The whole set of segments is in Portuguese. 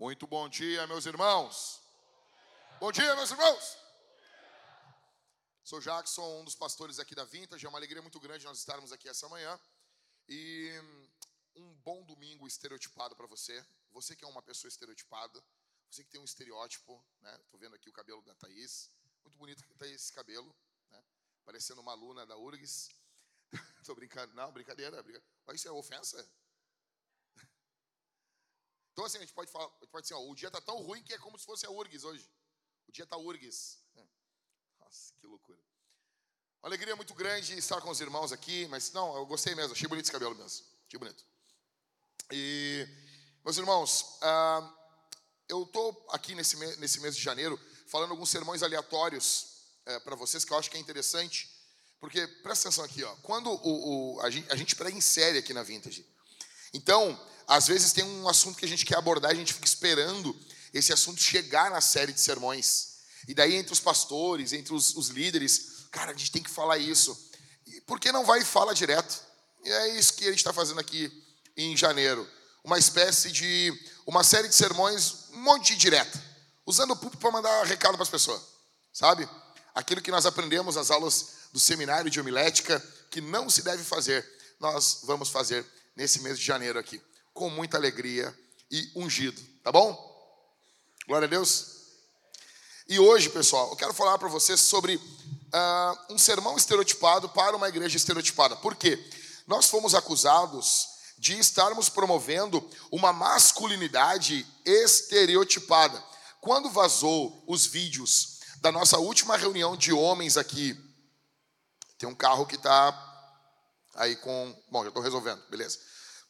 Muito bom dia, meus irmãos. Bom dia, meus irmãos. Sou Jackson, um dos pastores aqui da Vintage. É uma alegria muito grande nós estarmos aqui essa manhã. E um bom domingo estereotipado para você. Você que é uma pessoa estereotipada, você que tem um estereótipo, né? Tô vendo aqui o cabelo da Thaís. Muito bonito que tá esse cabelo, né? Parecendo uma aluna da URGS. Tô brincando. Não, brincadeira. brincadeira. Isso é ofensa? Então, assim, a gente pode falar, pode dizer, ó, o dia está tão ruim que é como se fosse a URGS hoje. O dia está URGS. É. Nossa, que loucura. Uma alegria muito grande estar com os irmãos aqui, mas não, eu gostei mesmo, achei bonito esse cabelo mesmo. Achei bonito. E, meus irmãos, ah, eu estou aqui nesse, nesse mês de janeiro falando alguns sermões aleatórios é, para vocês que eu acho que é interessante, porque presta atenção aqui, ó, quando o, o a, gente, a gente prega em série aqui na Vintage. Então, às vezes tem um assunto que a gente quer abordar, a gente fica esperando esse assunto chegar na série de sermões. E daí, entre os pastores, entre os, os líderes, cara, a gente tem que falar isso. E por que não vai e fala direto? E é isso que a gente está fazendo aqui em janeiro. Uma espécie de. Uma série de sermões, um monte de direta. Usando o público para mandar recado para as pessoas. Sabe? Aquilo que nós aprendemos nas aulas do seminário de homilética, que não se deve fazer, nós vamos fazer nesse mês de janeiro aqui com muita alegria e ungido, tá bom? Glória a Deus. E hoje, pessoal, eu quero falar para vocês sobre uh, um sermão estereotipado para uma igreja estereotipada. Por quê? Nós fomos acusados de estarmos promovendo uma masculinidade estereotipada. Quando vazou os vídeos da nossa última reunião de homens aqui, tem um carro que está aí com. Bom, já estou resolvendo, beleza.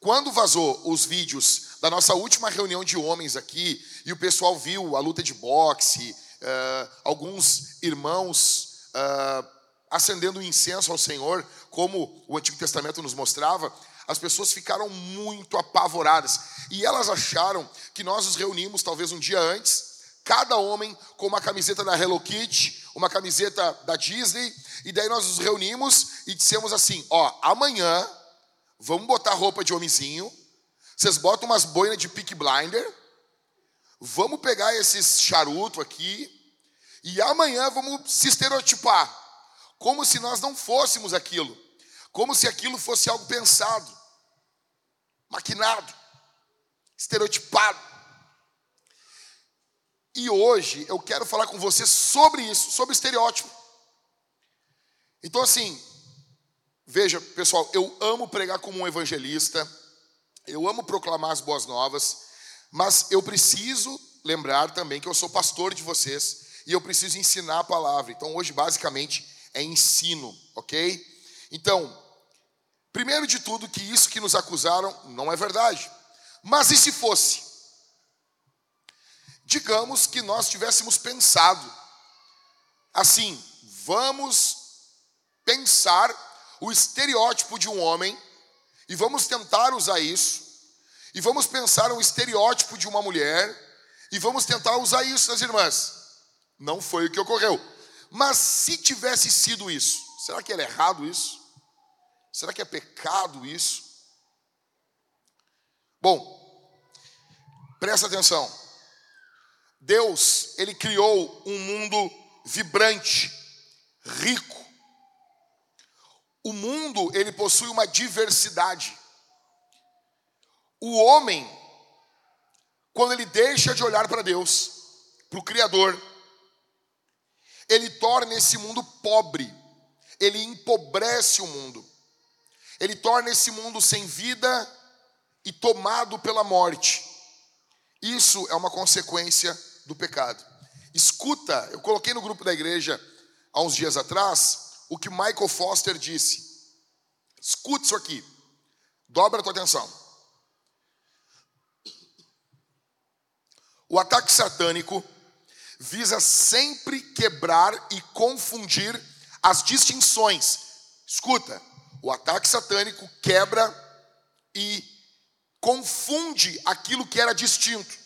Quando vazou os vídeos da nossa última reunião de homens aqui, e o pessoal viu a luta de boxe, uh, alguns irmãos uh, acendendo incenso ao Senhor, como o Antigo Testamento nos mostrava, as pessoas ficaram muito apavoradas. E elas acharam que nós nos reunimos talvez um dia antes, cada homem com uma camiseta da Hello Kitty, uma camiseta da Disney, e daí nós nos reunimos e dissemos assim: ó, amanhã Vamos botar roupa de homenzinho. Vocês botam umas boinas de pick blinder. Vamos pegar esses charuto aqui. E amanhã vamos se estereotipar. Como se nós não fôssemos aquilo. Como se aquilo fosse algo pensado. Maquinado. Estereotipado. E hoje eu quero falar com você sobre isso, sobre estereótipo. Então, assim, Veja, pessoal, eu amo pregar como um evangelista, eu amo proclamar as boas novas, mas eu preciso lembrar também que eu sou pastor de vocês e eu preciso ensinar a palavra. Então, hoje, basicamente, é ensino, ok? Então, primeiro de tudo, que isso que nos acusaram não é verdade. Mas e se fosse? Digamos que nós tivéssemos pensado assim, vamos pensar o estereótipo de um homem e vamos tentar usar isso, e vamos pensar um estereótipo de uma mulher e vamos tentar usar isso nas irmãs. Não foi o que ocorreu. Mas se tivesse sido isso, será que é errado isso? Será que é pecado isso? Bom, presta atenção. Deus, ele criou um mundo vibrante, rico, o mundo, ele possui uma diversidade. O homem, quando ele deixa de olhar para Deus, para o Criador, ele torna esse mundo pobre, ele empobrece o mundo, ele torna esse mundo sem vida e tomado pela morte. Isso é uma consequência do pecado. Escuta, eu coloquei no grupo da igreja há uns dias atrás o que Michael Foster disse. Escute isso aqui. Dobra a tua atenção. O ataque satânico visa sempre quebrar e confundir as distinções. Escuta, o ataque satânico quebra e confunde aquilo que era distinto.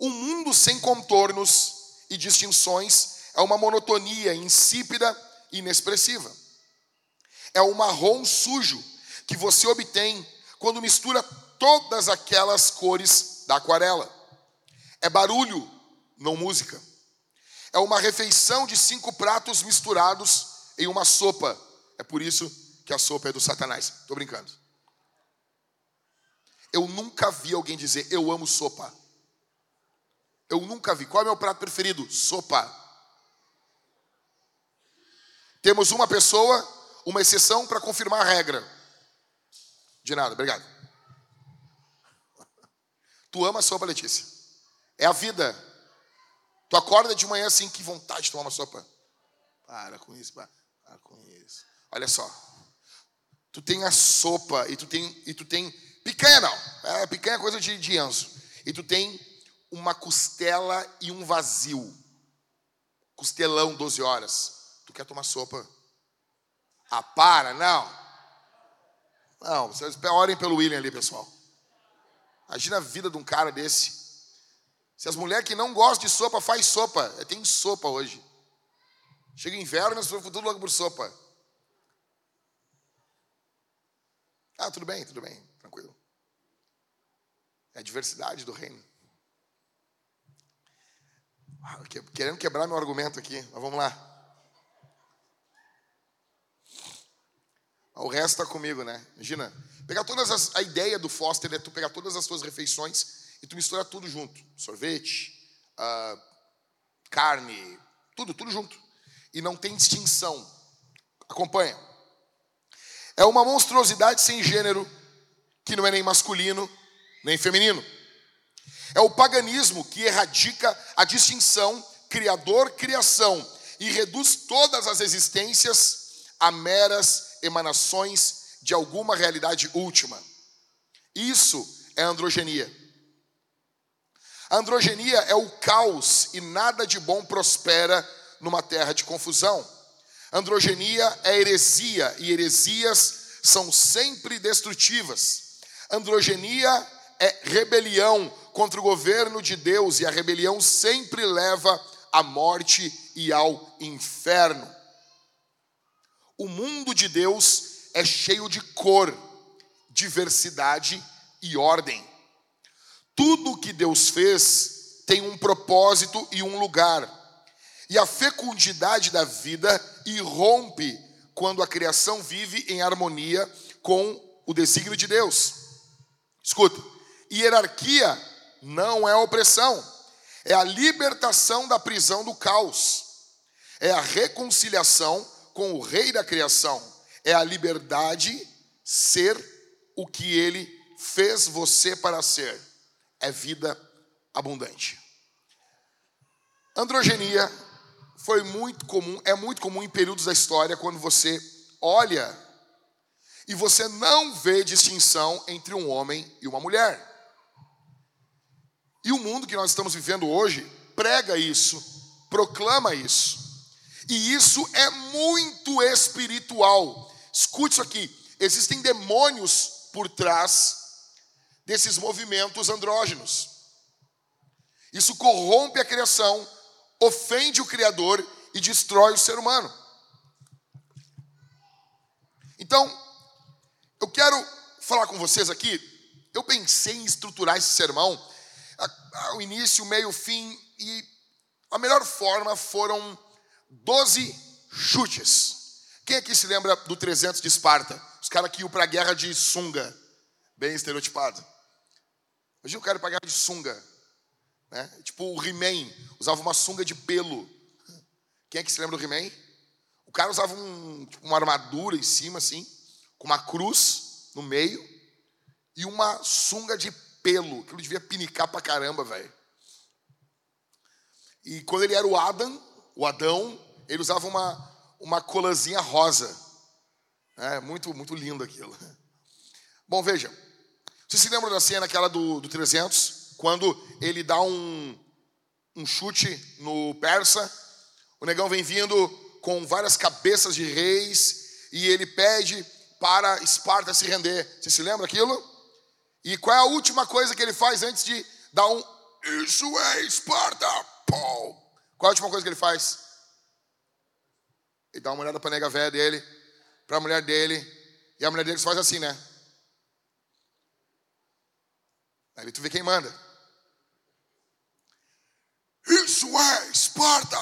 Um mundo sem contornos e distinções é uma monotonia insípida inexpressiva. É o marrom sujo que você obtém quando mistura todas aquelas cores da aquarela. é barulho, não música. É uma refeição de cinco pratos misturados em uma sopa. É por isso que a sopa é do Satanás. Estou brincando. Eu nunca vi alguém dizer eu amo sopa. Eu nunca vi. Qual é o meu prato preferido? Sopa. Temos uma pessoa, uma exceção para confirmar a regra. De nada, obrigado. Tu ama sopa, Letícia? É a vida. Tu acorda de manhã assim, que vontade de tomar uma sopa. Para com isso, para, para com isso. Olha só. Tu tem a sopa e tu tem, e tu tem picanha não. É, picanha é coisa de, de Enzo. E tu tem uma costela e um vazio. Costelão, 12 horas. Quer tomar sopa? Ah, para, não. Não, vocês orem pelo William ali, pessoal. Imagina a vida de um cara desse. Se as mulheres que não gostam de sopa, faz sopa. É, tem sopa hoje. Chega inverno, as pessoas tudo logo por sopa. Ah, tudo bem, tudo bem, tranquilo. É a diversidade do reino. Ah, querendo quebrar meu argumento aqui, mas vamos lá. O resto está comigo, né? Imagina, pegar todas as, a ideia do Foster é tu pegar todas as tuas refeições e tu misturar tudo junto. Sorvete, uh, carne, tudo, tudo junto. E não tem distinção. Acompanha. É uma monstruosidade sem gênero, que não é nem masculino, nem feminino. É o paganismo que erradica a distinção criador-criação e reduz todas as existências a meras emanações de alguma realidade última. Isso é androgenia. A androgenia é o caos e nada de bom prospera numa terra de confusão. Androgenia é heresia e heresias são sempre destrutivas. Androgenia é rebelião contra o governo de Deus e a rebelião sempre leva à morte e ao inferno. O mundo de Deus é cheio de cor, diversidade e ordem. Tudo que Deus fez tem um propósito e um lugar. E a fecundidade da vida irrompe quando a criação vive em harmonia com o desígnio de Deus. Escuta, hierarquia não é opressão, é a libertação da prisão do caos, é a reconciliação com o Rei da criação é a liberdade ser o que ele fez você para ser. É vida abundante. Androgenia foi muito comum, é muito comum em períodos da história quando você olha e você não vê distinção entre um homem e uma mulher. E o mundo que nós estamos vivendo hoje prega isso, proclama isso. E isso é muito espiritual. Escute isso aqui: existem demônios por trás desses movimentos andrógenos. Isso corrompe a criação, ofende o Criador e destrói o ser humano. Então, eu quero falar com vocês aqui. Eu pensei em estruturar esse sermão, o início, o meio, o fim, e a melhor forma foram doze chutes. Quem aqui se lembra do 300 de Esparta? Os caras que iam para a guerra de sunga, bem estereotipado. Imagina o cara ir para a guerra de sunga. Né? Tipo o He-Man, usava uma sunga de pelo. Quem é que se lembra do He-Man? O cara usava um, tipo, uma armadura em cima, assim, com uma cruz no meio e uma sunga de pelo. Aquilo devia pinicar pra caramba, velho. E quando ele era o Adam, o Adão, ele usava uma, uma colazinha rosa. É muito, muito lindo aquilo. Bom, veja. Você se lembra da cena aquela do, do 300? Quando ele dá um, um chute no persa, o negão vem vindo com várias cabeças de reis e ele pede para Esparta se render. Você se lembra aquilo? E qual é a última coisa que ele faz antes de dar um Isso é Esparta? Pau! Qual a última coisa que ele faz? Ele dá uma olhada para a nega velha dele, para a mulher dele, e a mulher dele faz assim, né? Aí tu vê quem manda. Isso é Esparta!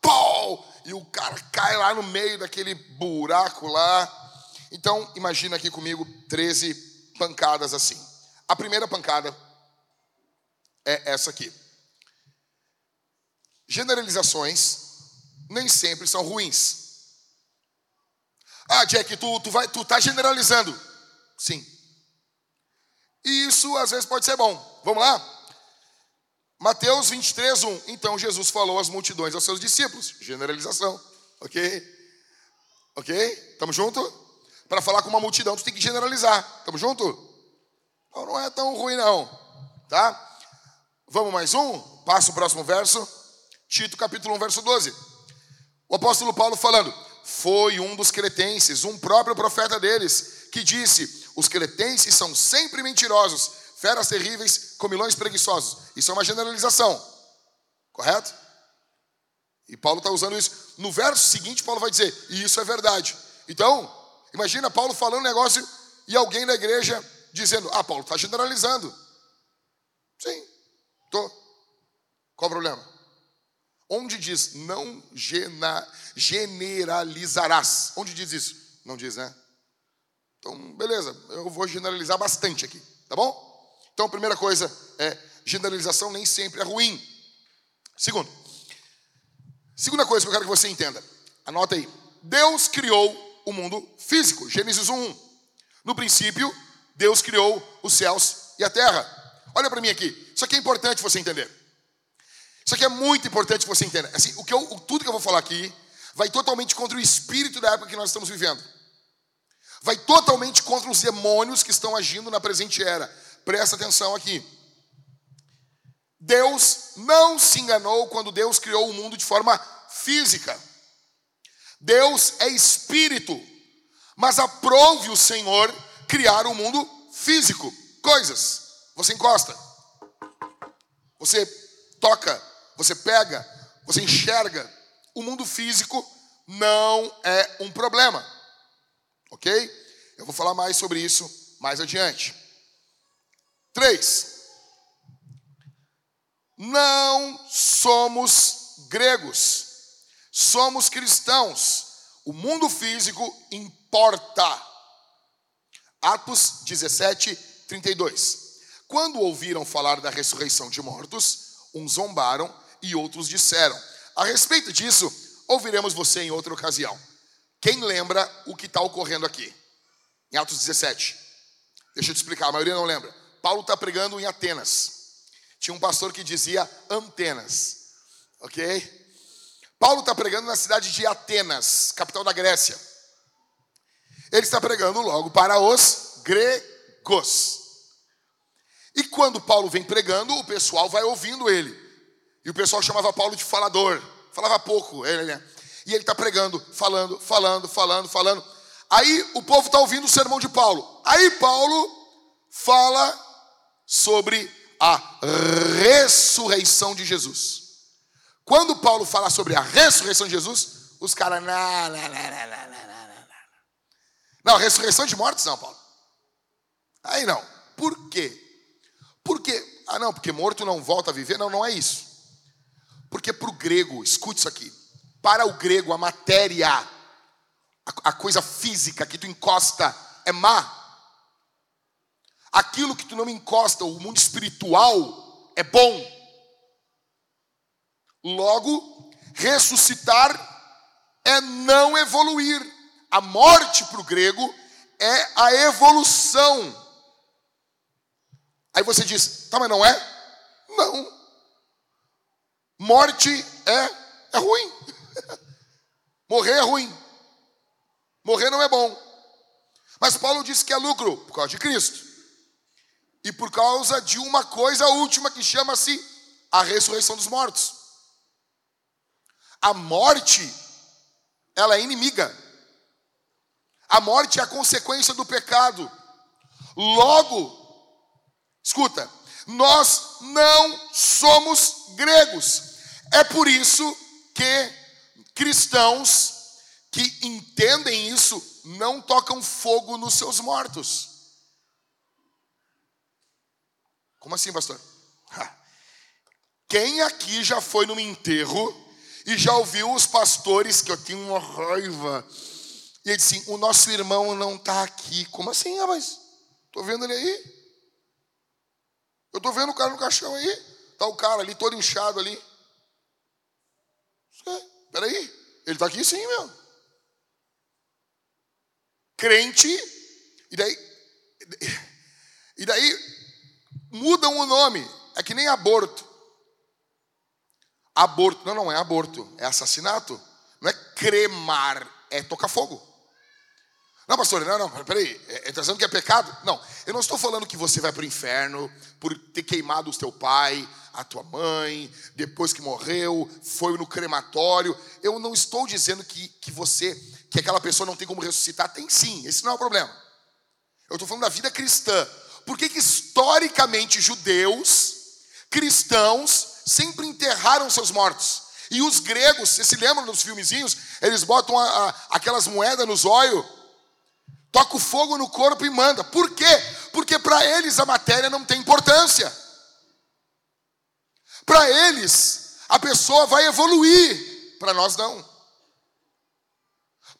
Pau! E o cara cai lá no meio daquele buraco lá. Então, imagina aqui comigo 13 pancadas assim. A primeira pancada é essa aqui. Generalizações nem sempre são ruins. Ah, Jack, tu, tu, vai, tu tá generalizando. Sim. E isso às vezes pode ser bom. Vamos lá? Mateus 23, 1. Então Jesus falou às multidões, aos seus discípulos. Generalização. Ok? Ok? Estamos junto? Para falar com uma multidão, tu tem que generalizar. Estamos junto? Então não é tão ruim, não. Tá? Vamos mais um? Passa o próximo verso. Tito capítulo 1, verso 12. O apóstolo Paulo falando: Foi um dos cretenses, um próprio profeta deles, que disse: Os cretenses são sempre mentirosos, feras terríveis, comilões preguiçosos. Isso é uma generalização, correto? E Paulo está usando isso. No verso seguinte, Paulo vai dizer: E isso é verdade. Então, imagina Paulo falando um negócio e alguém da igreja dizendo: Ah, Paulo está generalizando. Sim, tô. Qual o problema? Onde diz não generalizarás? Onde diz isso? Não diz, né? Então, beleza, eu vou generalizar bastante aqui, tá bom? Então, a primeira coisa é generalização nem sempre é ruim. Segundo, segunda coisa que eu quero que você entenda, anota aí. Deus criou o mundo físico, Gênesis 1:1. No princípio, Deus criou os céus e a terra. Olha para mim aqui, isso aqui é importante você entender. Isso aqui é muito importante que você entenda. Assim, o que eu, tudo que eu vou falar aqui vai totalmente contra o espírito da época que nós estamos vivendo. Vai totalmente contra os demônios que estão agindo na presente era. Presta atenção aqui. Deus não se enganou quando Deus criou o mundo de forma física. Deus é espírito, mas aprove o Senhor criar o um mundo físico. Coisas. Você encosta, você toca, você pega, você enxerga. O mundo físico não é um problema. Ok? Eu vou falar mais sobre isso mais adiante. Três. Não somos gregos, somos cristãos. O mundo físico importa. Atos 17, 32. Quando ouviram falar da ressurreição de mortos, uns zombaram e outros disseram. A respeito disso, ouviremos você em outra ocasião. Quem lembra o que está ocorrendo aqui? Em Atos 17. Deixa eu te explicar, a maioria não lembra. Paulo está pregando em Atenas. Tinha um pastor que dizia Antenas. Ok? Paulo está pregando na cidade de Atenas, capital da Grécia. Ele está pregando logo para os gregos. E quando Paulo vem pregando, o pessoal vai ouvindo ele. E o pessoal chamava Paulo de falador. Falava pouco. Ele, né? E ele está pregando, falando, falando, falando, falando. Aí o povo está ouvindo o sermão de Paulo. Aí Paulo fala sobre a ressurreição de Jesus. Quando Paulo fala sobre a ressurreição de Jesus, os caras. Não, não, não, não, não, não, ressurreição de mortos não, Paulo. Aí não. Por quê? Porque, ah não, porque morto não volta a viver. Não, não é isso. Porque para o grego, escute isso aqui, para o grego a matéria, a, a coisa física que tu encosta é má. Aquilo que tu não encosta, o mundo espiritual, é bom. Logo, ressuscitar é não evoluir. A morte para o grego é a evolução. Aí você diz, tá, mas não é? Não. Morte é, é ruim. Morrer é ruim. Morrer não é bom. Mas Paulo disse que é lucro por causa de Cristo. E por causa de uma coisa última que chama-se a ressurreição dos mortos. A morte, ela é inimiga. A morte é a consequência do pecado. Logo, escuta, nós não somos gregos. É por isso que cristãos que entendem isso não tocam fogo nos seus mortos. Como assim, pastor? Quem aqui já foi num enterro e já ouviu os pastores que eu tenho uma raiva? E ele disse: O nosso irmão não está aqui. Como assim, rapaz? Estou vendo ele aí. Eu estou vendo o cara no caixão aí. Está o cara ali todo inchado ali. Espera aí. Ele está aqui sim, meu. Crente. E daí. E daí mudam o nome. É que nem aborto. Aborto, não, não é aborto, é assassinato. Não é cremar, é tocar fogo. Não, pastor, não, não, peraí, está é, dizendo que é pecado? Não, eu não estou falando que você vai para o inferno por ter queimado o teu pai, a tua mãe, depois que morreu, foi no crematório. Eu não estou dizendo que, que você, que aquela pessoa não tem como ressuscitar. Tem sim, esse não é o problema. Eu estou falando da vida cristã. Por que, que historicamente judeus, cristãos, sempre enterraram seus mortos? E os gregos, você se lembra dos filmezinhos? Eles botam a, a, aquelas moedas nos olhos, toca o fogo no corpo e manda. Por quê? Porque para eles a matéria não tem importância. Para eles, a pessoa vai evoluir. Para nós, não.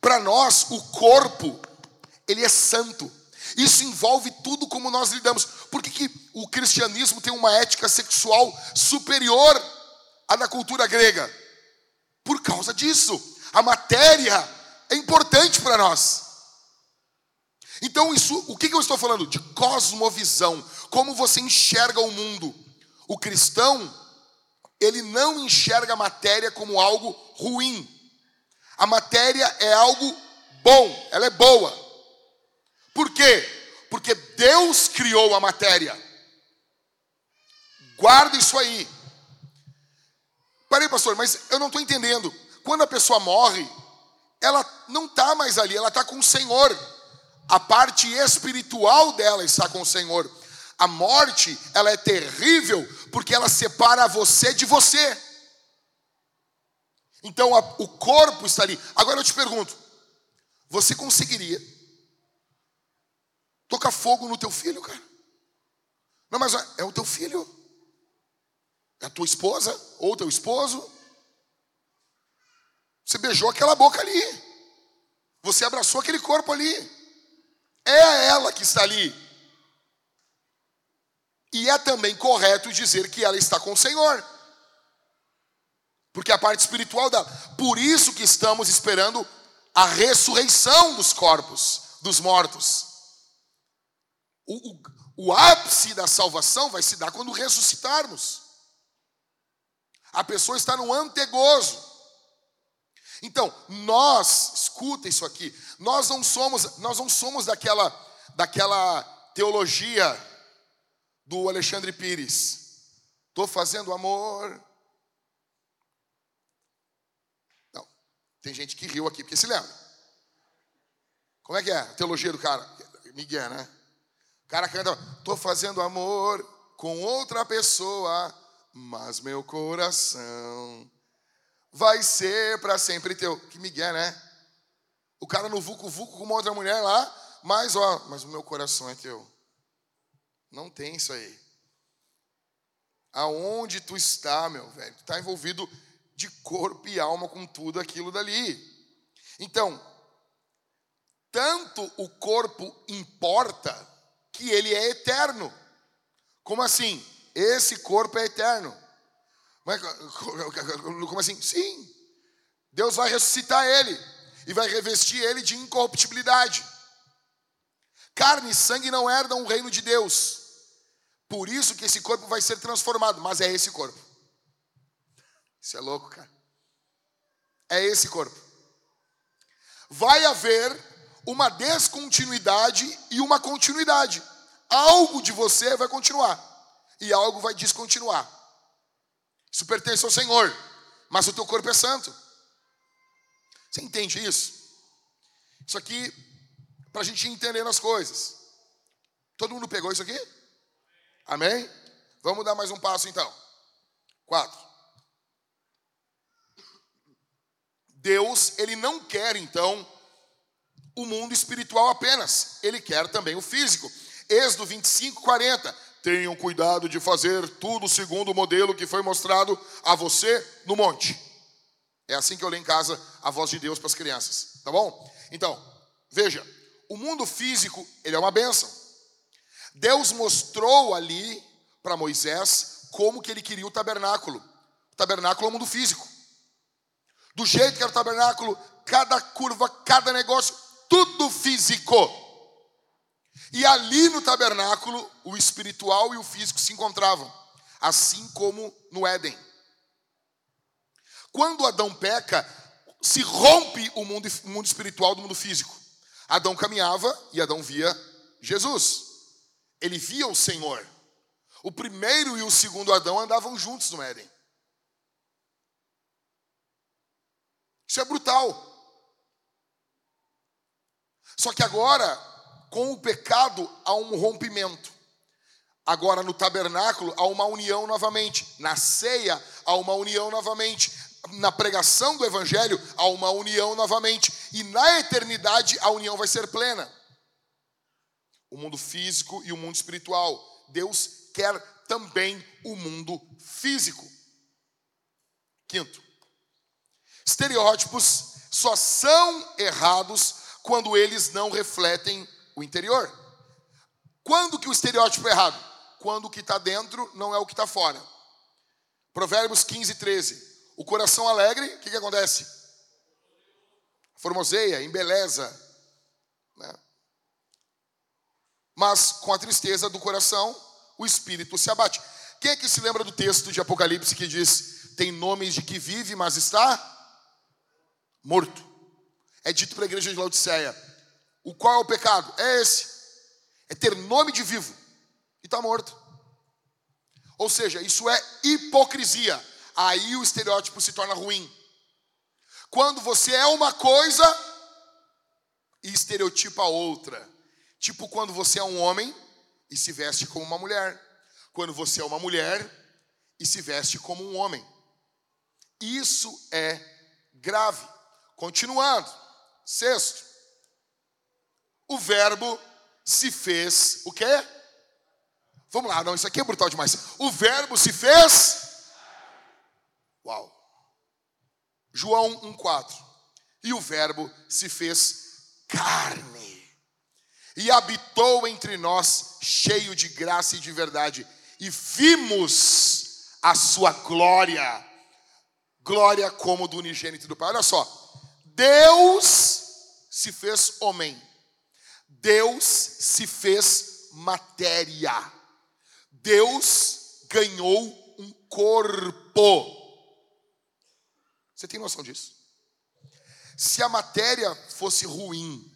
Para nós, o corpo, ele é santo. Isso envolve tudo como nós lidamos. Por que, que o cristianismo tem uma ética sexual superior à da cultura grega? Por causa disso. A matéria é importante para nós. Então, isso, o que, que eu estou falando? De cosmovisão. Como você enxerga o mundo. O cristão, ele não enxerga a matéria como algo ruim. A matéria é algo bom, ela é boa. Por quê? Porque Deus criou a matéria. Guarda isso aí. Parei, pastor, mas eu não estou entendendo. Quando a pessoa morre, ela não está mais ali, ela está com o Senhor. A parte espiritual dela está com o Senhor. A morte, ela é terrível porque ela separa você de você. Então a, o corpo está ali. Agora eu te pergunto: você conseguiria tocar fogo no teu filho, cara. Não, mas é o teu filho. É a tua esposa ou teu esposo. Você beijou aquela boca ali. Você abraçou aquele corpo ali. É ela que está ali. E é também correto dizer que ela está com o Senhor. Porque a parte espiritual dela. Por isso que estamos esperando a ressurreição dos corpos, dos mortos. O, o, o ápice da salvação vai se dar quando ressuscitarmos. A pessoa está no antegozo. Então, nós, escuta isso aqui, nós não somos, nós não somos daquela, daquela teologia do Alexandre Pires. Estou fazendo amor. Não, tem gente que riu aqui porque se lembra. Como é que é a teologia do cara? Miguel, né? O cara canta, tô fazendo amor com outra pessoa, mas meu coração vai ser para sempre teu. Que Miguel, né? O cara no vucu vucu com uma outra mulher lá, mas ó, mas o meu coração é teu. Não tem isso aí. Aonde tu está, meu velho? Tu está envolvido de corpo e alma com tudo aquilo dali. Então, tanto o corpo importa que ele é eterno. Como assim? Esse corpo é eterno. Como assim? Sim. Deus vai ressuscitar ele e vai revestir ele de incorruptibilidade. Carne e sangue não herdam o reino de Deus. Por isso que esse corpo vai ser transformado, mas é esse corpo. Isso é louco, cara. É esse corpo. Vai haver uma descontinuidade e uma continuidade. Algo de você vai continuar e algo vai descontinuar. Isso pertence ao Senhor, mas o teu corpo é santo. Você entende isso? Isso aqui, para a gente entender as coisas. Todo mundo pegou isso aqui? Amém? Vamos dar mais um passo então. Quatro. Deus, ele não quer então o mundo espiritual apenas, ele quer também o físico. Êxodo 25, 40. tenham cuidado de fazer tudo segundo o modelo que foi mostrado a você no monte. É assim que eu leio em casa a voz de Deus para as crianças, tá bom? Então, veja, o mundo físico, ele é uma bênção. Deus mostrou ali para Moisés como que ele queria o tabernáculo. O tabernáculo é o mundo físico. Do jeito que era o tabernáculo, cada curva, cada negócio, tudo físico. E ali no tabernáculo, o espiritual e o físico se encontravam, assim como no Éden. Quando Adão peca, se rompe o mundo, o mundo espiritual do mundo físico. Adão caminhava e Adão via Jesus. Ele via o Senhor. O primeiro e o segundo Adão andavam juntos no Éden. Isso é brutal. Só que agora, com o pecado, há um rompimento. Agora, no tabernáculo, há uma união novamente. Na ceia, há uma união novamente. Na pregação do evangelho, há uma união novamente. E na eternidade, a união vai ser plena. O mundo físico e o mundo espiritual. Deus quer também o mundo físico. Quinto, estereótipos só são errados quando eles não refletem o interior. Quando que o estereótipo é errado? Quando o que está dentro não é o que está fora. Provérbios 15, 13. O coração alegre, o que, que acontece? Formoseia, embeleza. Né? Mas com a tristeza do coração, o espírito se abate. Quem é que se lembra do texto de Apocalipse que diz: tem nomes de que vive, mas está morto? é dito para a igreja de Laodiceia: o qual é o pecado? É esse, é ter nome de vivo e está morto. Ou seja, isso é hipocrisia. Aí o estereótipo se torna ruim. Quando você é uma coisa e estereotipa outra. Tipo quando você é um homem e se veste como uma mulher. Quando você é uma mulher e se veste como um homem. Isso é grave. Continuando. Sexto, o verbo se fez o quê? Vamos lá, não, isso aqui é brutal demais. O verbo se fez. Uau. João 1,4. E o verbo se fez carne. E habitou entre nós, cheio de graça e de verdade. E vimos a sua glória. Glória como do unigênito do Pai. Olha só. Deus se fez homem. Deus se fez matéria. Deus ganhou um corpo. Você tem noção disso? Se a matéria fosse ruim,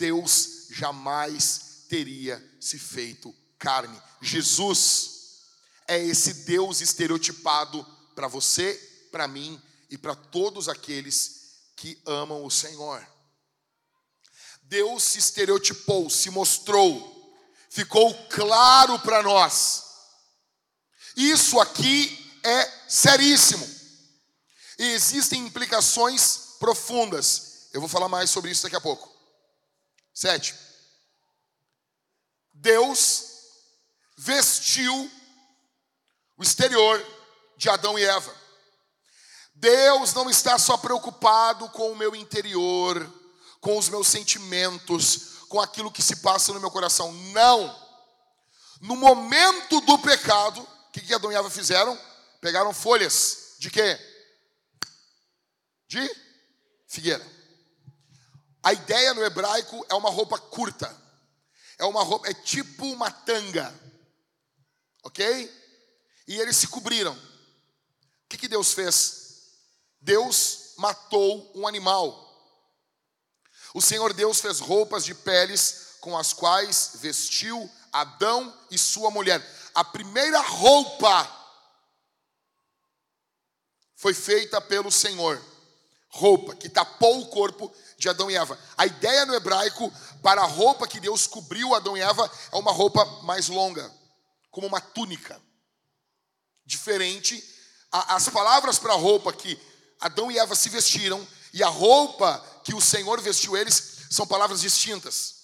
Deus jamais teria se feito carne. Jesus é esse Deus estereotipado para você, para mim e para todos aqueles que amam o Senhor. Deus se estereotipou, se mostrou, ficou claro para nós. Isso aqui é seríssimo. E existem implicações profundas. Eu vou falar mais sobre isso daqui a pouco. Sete. Deus vestiu o exterior de Adão e Eva. Deus não está só preocupado com o meu interior, com os meus sentimentos, com aquilo que se passa no meu coração. Não. No momento do pecado, o que, que Adão e Eva fizeram? Pegaram folhas de quê? De figueira. A ideia no hebraico é uma roupa curta. É uma roupa, é tipo uma tanga. Ok? E eles se cobriram. O que, que Deus fez? Deus matou um animal. O Senhor Deus fez roupas de peles com as quais vestiu Adão e sua mulher. A primeira roupa foi feita pelo Senhor. Roupa que tapou o corpo de Adão e Eva. A ideia no hebraico para a roupa que Deus cobriu Adão e Eva é uma roupa mais longa, como uma túnica. Diferente, as palavras para a roupa que Adão e Eva se vestiram e a roupa que o Senhor vestiu eles são palavras distintas.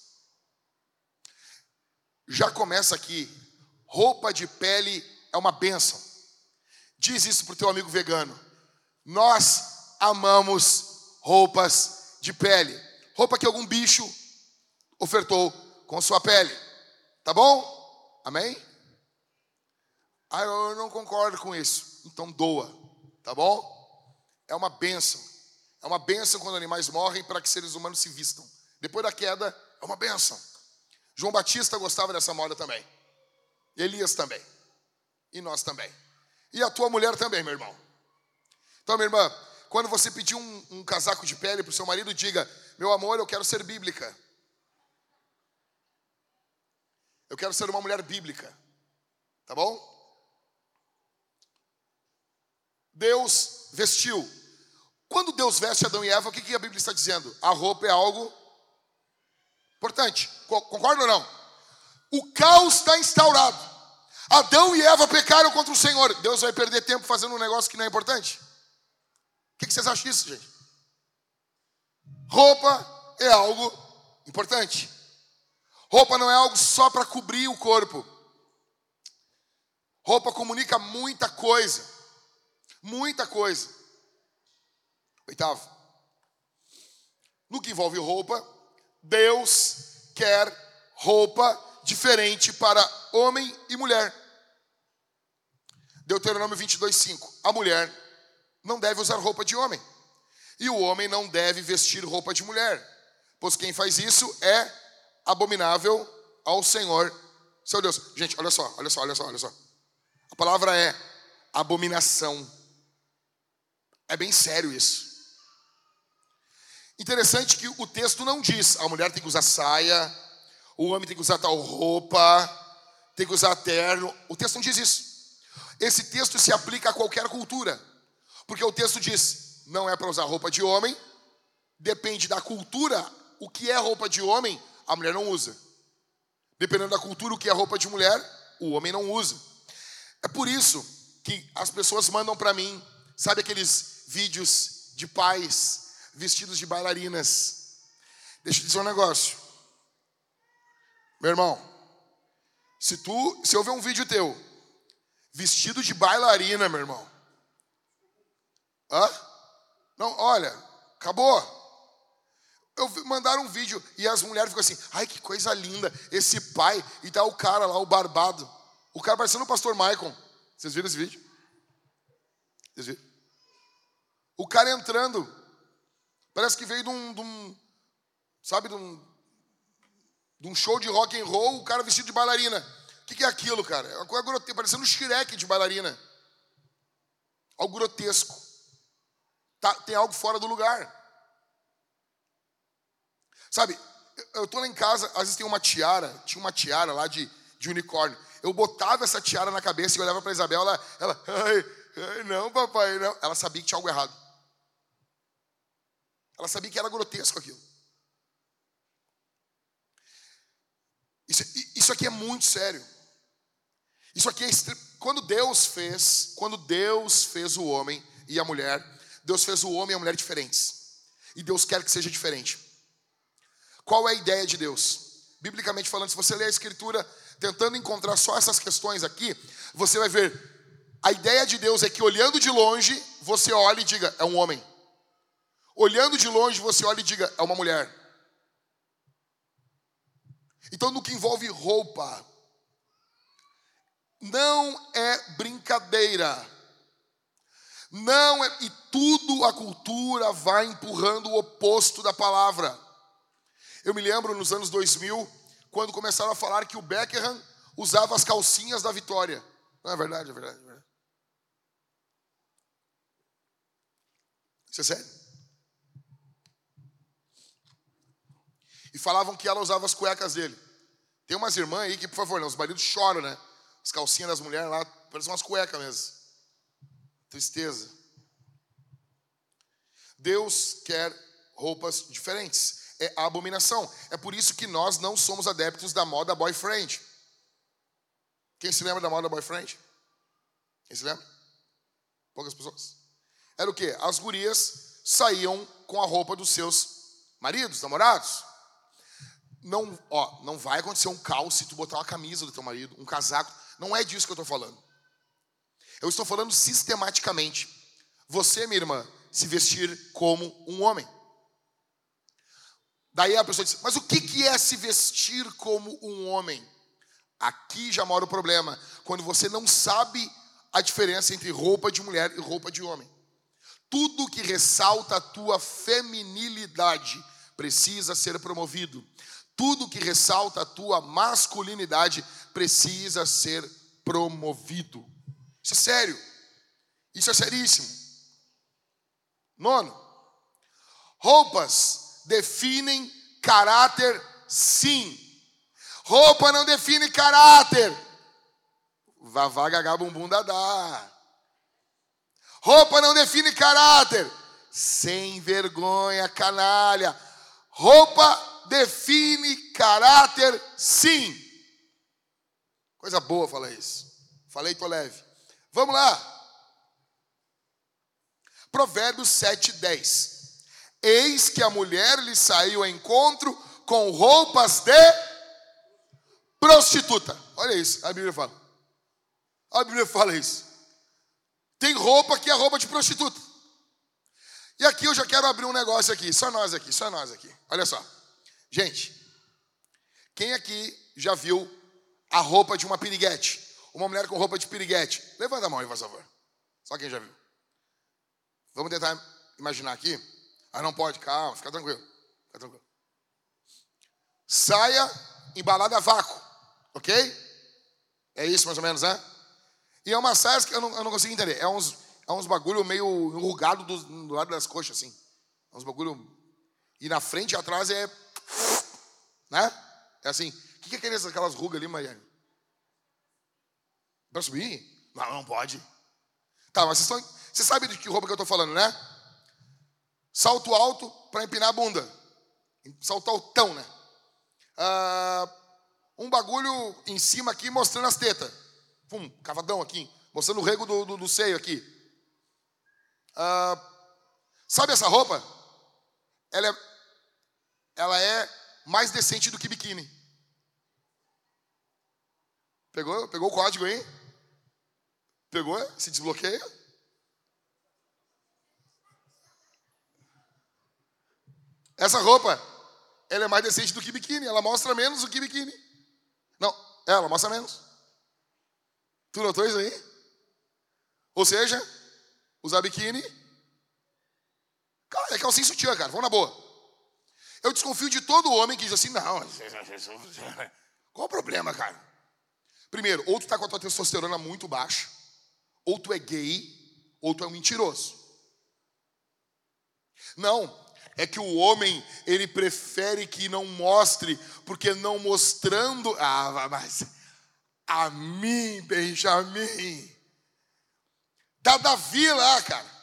Já começa aqui roupa de pele é uma bênção. Diz isso para o teu amigo vegano. Nós amamos roupas de pele. Roupa que algum bicho ofertou com sua pele. Tá bom? Amém? Ah, eu não concordo com isso. Então doa. Tá bom? É uma bênção. É uma bênção quando animais morrem para que seres humanos se vistam. Depois da queda, é uma bênção. João Batista gostava dessa moda também. Elias também. E nós também. E a tua mulher também, meu irmão. Então, minha irmã, quando você pedir um, um casaco de pele para o seu marido, diga: Meu amor, eu quero ser bíblica. Eu quero ser uma mulher bíblica. Tá bom? Deus vestiu. Quando Deus veste Adão e Eva, o que, que a Bíblia está dizendo? A roupa é algo importante. Concorda ou não? O caos está instaurado. Adão e Eva pecaram contra o Senhor. Deus vai perder tempo fazendo um negócio que não é importante? O que vocês acham disso, gente? Roupa é algo importante. Roupa não é algo só para cobrir o corpo. Roupa comunica muita coisa. Muita coisa. Oitavo. No que envolve roupa, Deus quer roupa diferente para homem e mulher. Deuteronômio 22, 5. A mulher não deve usar roupa de homem, e o homem não deve vestir roupa de mulher, pois quem faz isso é abominável ao Senhor, seu Deus. Gente, olha só, olha só, olha só, olha só. A palavra é abominação. É bem sério isso. Interessante que o texto não diz a mulher tem que usar saia, o homem tem que usar tal roupa, tem que usar terno. O texto não diz isso. Esse texto se aplica a qualquer cultura, porque o texto diz: não é para usar roupa de homem, depende da cultura, o que é roupa de homem, a mulher não usa. Dependendo da cultura, o que é roupa de mulher, o homem não usa. É por isso que as pessoas mandam para mim, sabe aqueles vídeos de pais vestidos de bailarinas? Deixa eu dizer um negócio. Meu irmão, se tu, se eu ver um vídeo teu vestido de bailarina, meu irmão. Hã? Não, olha, acabou. Eu mandaram um vídeo e as mulheres ficam assim: "Ai, que coisa linda, esse pai". E tá o cara lá, o barbado. O cara parecendo o pastor Michael. Vocês viram esse vídeo? Vocês viram? O cara entrando. Parece que veio de um, de um sabe, de um de um show de rock and roll, o cara vestido de bailarina. O que, que é aquilo, cara? É uma coisa grotesca, parecendo um Shrek de bailarina. Algo grotesco. Tá, tem algo fora do lugar. Sabe, eu tô lá em casa, às vezes tem uma tiara, tinha uma tiara lá de, de unicórnio. Eu botava essa tiara na cabeça e olhava para Isabel, ela, ela ai, ai, não, papai, não. Ela sabia que tinha algo errado. Ela sabia que era grotesco aquilo. Isso, isso aqui é muito sério. Isso aqui é quando Deus fez, quando Deus fez o homem e a mulher, Deus fez o homem e a mulher diferentes. E Deus quer que seja diferente. Qual é a ideia de Deus? Biblicamente falando, se você ler a escritura tentando encontrar só essas questões aqui, você vai ver a ideia de Deus é que olhando de longe, você olha e diga, é um homem. Olhando de longe, você olha e diga, é uma mulher. Então, no que envolve roupa, não é brincadeira. Não é, e tudo a cultura vai empurrando o oposto da palavra. Eu me lembro nos anos 2000, quando começaram a falar que o Beckham usava as calcinhas da Vitória. Não é verdade, é verdade, é verdade. Isso é sério. E falavam que ela usava as cuecas dele. Tem umas irmãs aí que, por favor, né, os maridos choram, né? As calcinhas das mulheres lá, parecem umas cuecas mesmo. Tristeza. Deus quer roupas diferentes. É abominação. É por isso que nós não somos adeptos da moda boyfriend. Quem se lembra da moda boyfriend? Quem se lembra? Poucas pessoas. Era o quê? As gurias saíam com a roupa dos seus maridos, namorados não, ó, não vai acontecer um caos se tu botar uma camisa do teu marido, um casaco. Não é disso que eu estou falando. Eu estou falando sistematicamente. Você, minha irmã, se vestir como um homem. Daí a pessoa diz: Mas o que é se vestir como um homem? Aqui já mora o problema. Quando você não sabe a diferença entre roupa de mulher e roupa de homem. Tudo que ressalta a tua feminilidade precisa ser promovido. Tudo que ressalta a tua masculinidade precisa ser promovido. Isso é sério. Isso é seríssimo. Nono, roupas definem caráter, sim. Roupa não define caráter. Vavá, gagá, bumbum, dadá. Roupa não define caráter. Sem vergonha, canalha. Roupa define caráter, sim. Coisa boa falar isso. Falei, tô leve. Vamos lá. Provérbios 7, 10. Eis que a mulher lhe saiu ao encontro com roupas de prostituta. Olha isso, a Bíblia fala. A Bíblia fala isso. Tem roupa que é roupa de prostituta. E aqui eu já quero abrir um negócio aqui, só nós aqui, só nós aqui. Olha só. Gente, quem aqui já viu a roupa de uma piriguete? Uma mulher com roupa de piriguete. Levanta a mão aí, por favor. Só quem já viu. Vamos tentar imaginar aqui. Ah, não pode, calma, fica tranquilo. Fica tranquilo. Saia embalada a vácuo, ok? É isso mais ou menos, né? E é uma saia que eu não, eu não consigo entender. É uns, é uns bagulho meio enrugado do, do lado das coxas, assim. É uns bagulho. E na frente e atrás é. Né? É assim. O que, que é aquelas, aquelas rugas ali, Mariane? Para subir? Não, não pode. Tá, mas vocês estão. Você sabe de que roupa que eu estou falando, né? Salto alto para empinar a bunda. Salto altão, né? Ah, um bagulho em cima aqui mostrando as tetas. Pum, cavadão aqui. Mostrando o rego do, do, do seio aqui. Ah, sabe essa roupa? Ela é, ela é mais decente do que biquíni. Pegou, pegou o código aí? Pegou? Se desbloqueia? Essa roupa, ela é mais decente do que biquíni. Ela mostra menos do que biquíni. Não, ela mostra menos. Tu notou isso aí? Ou seja, usar biquíni. Cara, é calcinha sutiã, cara. Vamos na boa. Eu desconfio de todo homem que diz assim, não. Qual o problema, cara? Primeiro, ou tu tá com a tua testosterona muito baixa, ou tu é gay, ou tu é um mentiroso. Não, é que o homem, ele prefere que não mostre, porque não mostrando. Ah, mas a mim, Benjamin. Da Davi lá, cara.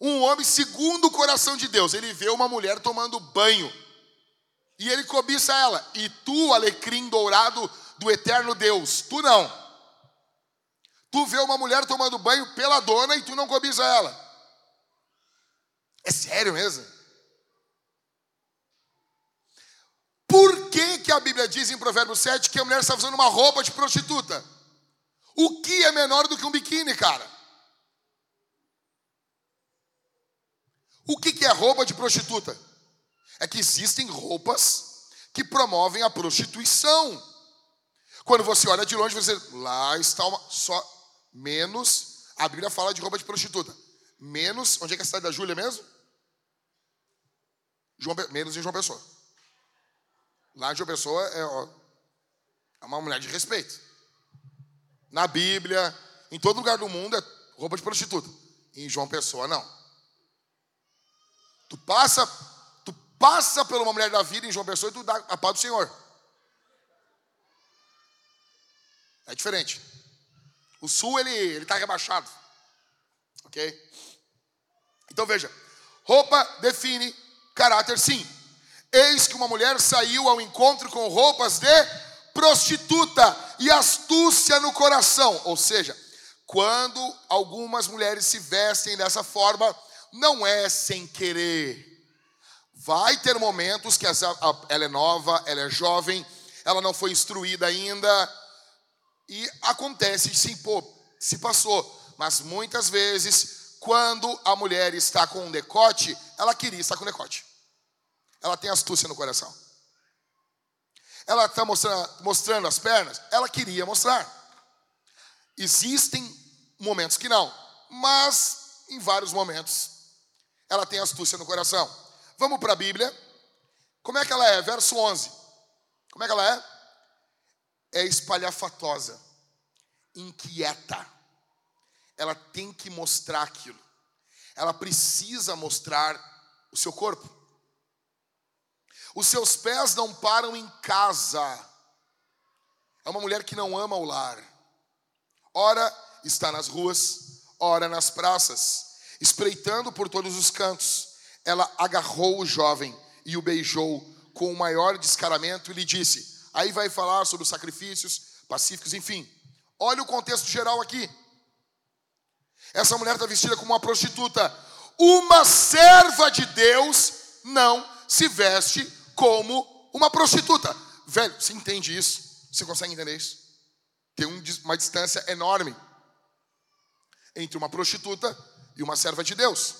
Um homem segundo o coração de Deus. Ele vê uma mulher tomando banho. E ele cobiça ela. E tu, alecrim dourado do eterno Deus, tu não. Tu vê uma mulher tomando banho pela dona e tu não cobiça ela. É sério mesmo? Por que, que a Bíblia diz em Provérbios 7 que a mulher está usando uma roupa de prostituta? O que é menor do que um biquíni, cara? O que, que é roupa de prostituta? É que existem roupas que promovem a prostituição. Quando você olha de longe, você lá está uma, só menos. A Bíblia fala de roupa de prostituta. Menos, onde é que é a cidade da Júlia mesmo? João, menos em João Pessoa. Lá de uma pessoa é, ó, é uma mulher de respeito. Na Bíblia, em todo lugar do mundo é roupa de prostituta. Em João Pessoa, não. Tu passa, tu passa por uma mulher da vida em João Pessoa e tu dá a paz do Senhor. É diferente. O sul, ele ele está rebaixado. Ok? Então veja, roupa define caráter sim. Eis que uma mulher saiu ao encontro com roupas de prostituta e astúcia no coração. Ou seja, quando algumas mulheres se vestem dessa forma, não é sem querer. Vai ter momentos que ela é nova, ela é jovem, ela não foi instruída ainda. E acontece, sim, pô, se passou. Mas muitas vezes, quando a mulher está com um decote, ela queria estar com decote. Ela tem astúcia no coração. Ela está mostrando, mostrando as pernas, ela queria mostrar. Existem momentos que não, mas em vários momentos ela tem astúcia no coração. Vamos para a Bíblia. Como é que ela é? Verso 11. Como é que ela é? É espalhafatosa, inquieta. Ela tem que mostrar aquilo. Ela precisa mostrar o seu corpo. Os seus pés não param em casa. É uma mulher que não ama o lar. Ora está nas ruas, ora nas praças, espreitando por todos os cantos. Ela agarrou o jovem e o beijou com o maior descaramento e lhe disse: Aí vai falar sobre os sacrifícios pacíficos, enfim. Olha o contexto geral aqui. Essa mulher está vestida como uma prostituta. Uma serva de Deus não se veste como uma prostituta. Velho, você entende isso? Você consegue entender isso? Tem uma distância enorme entre uma prostituta e uma serva de Deus.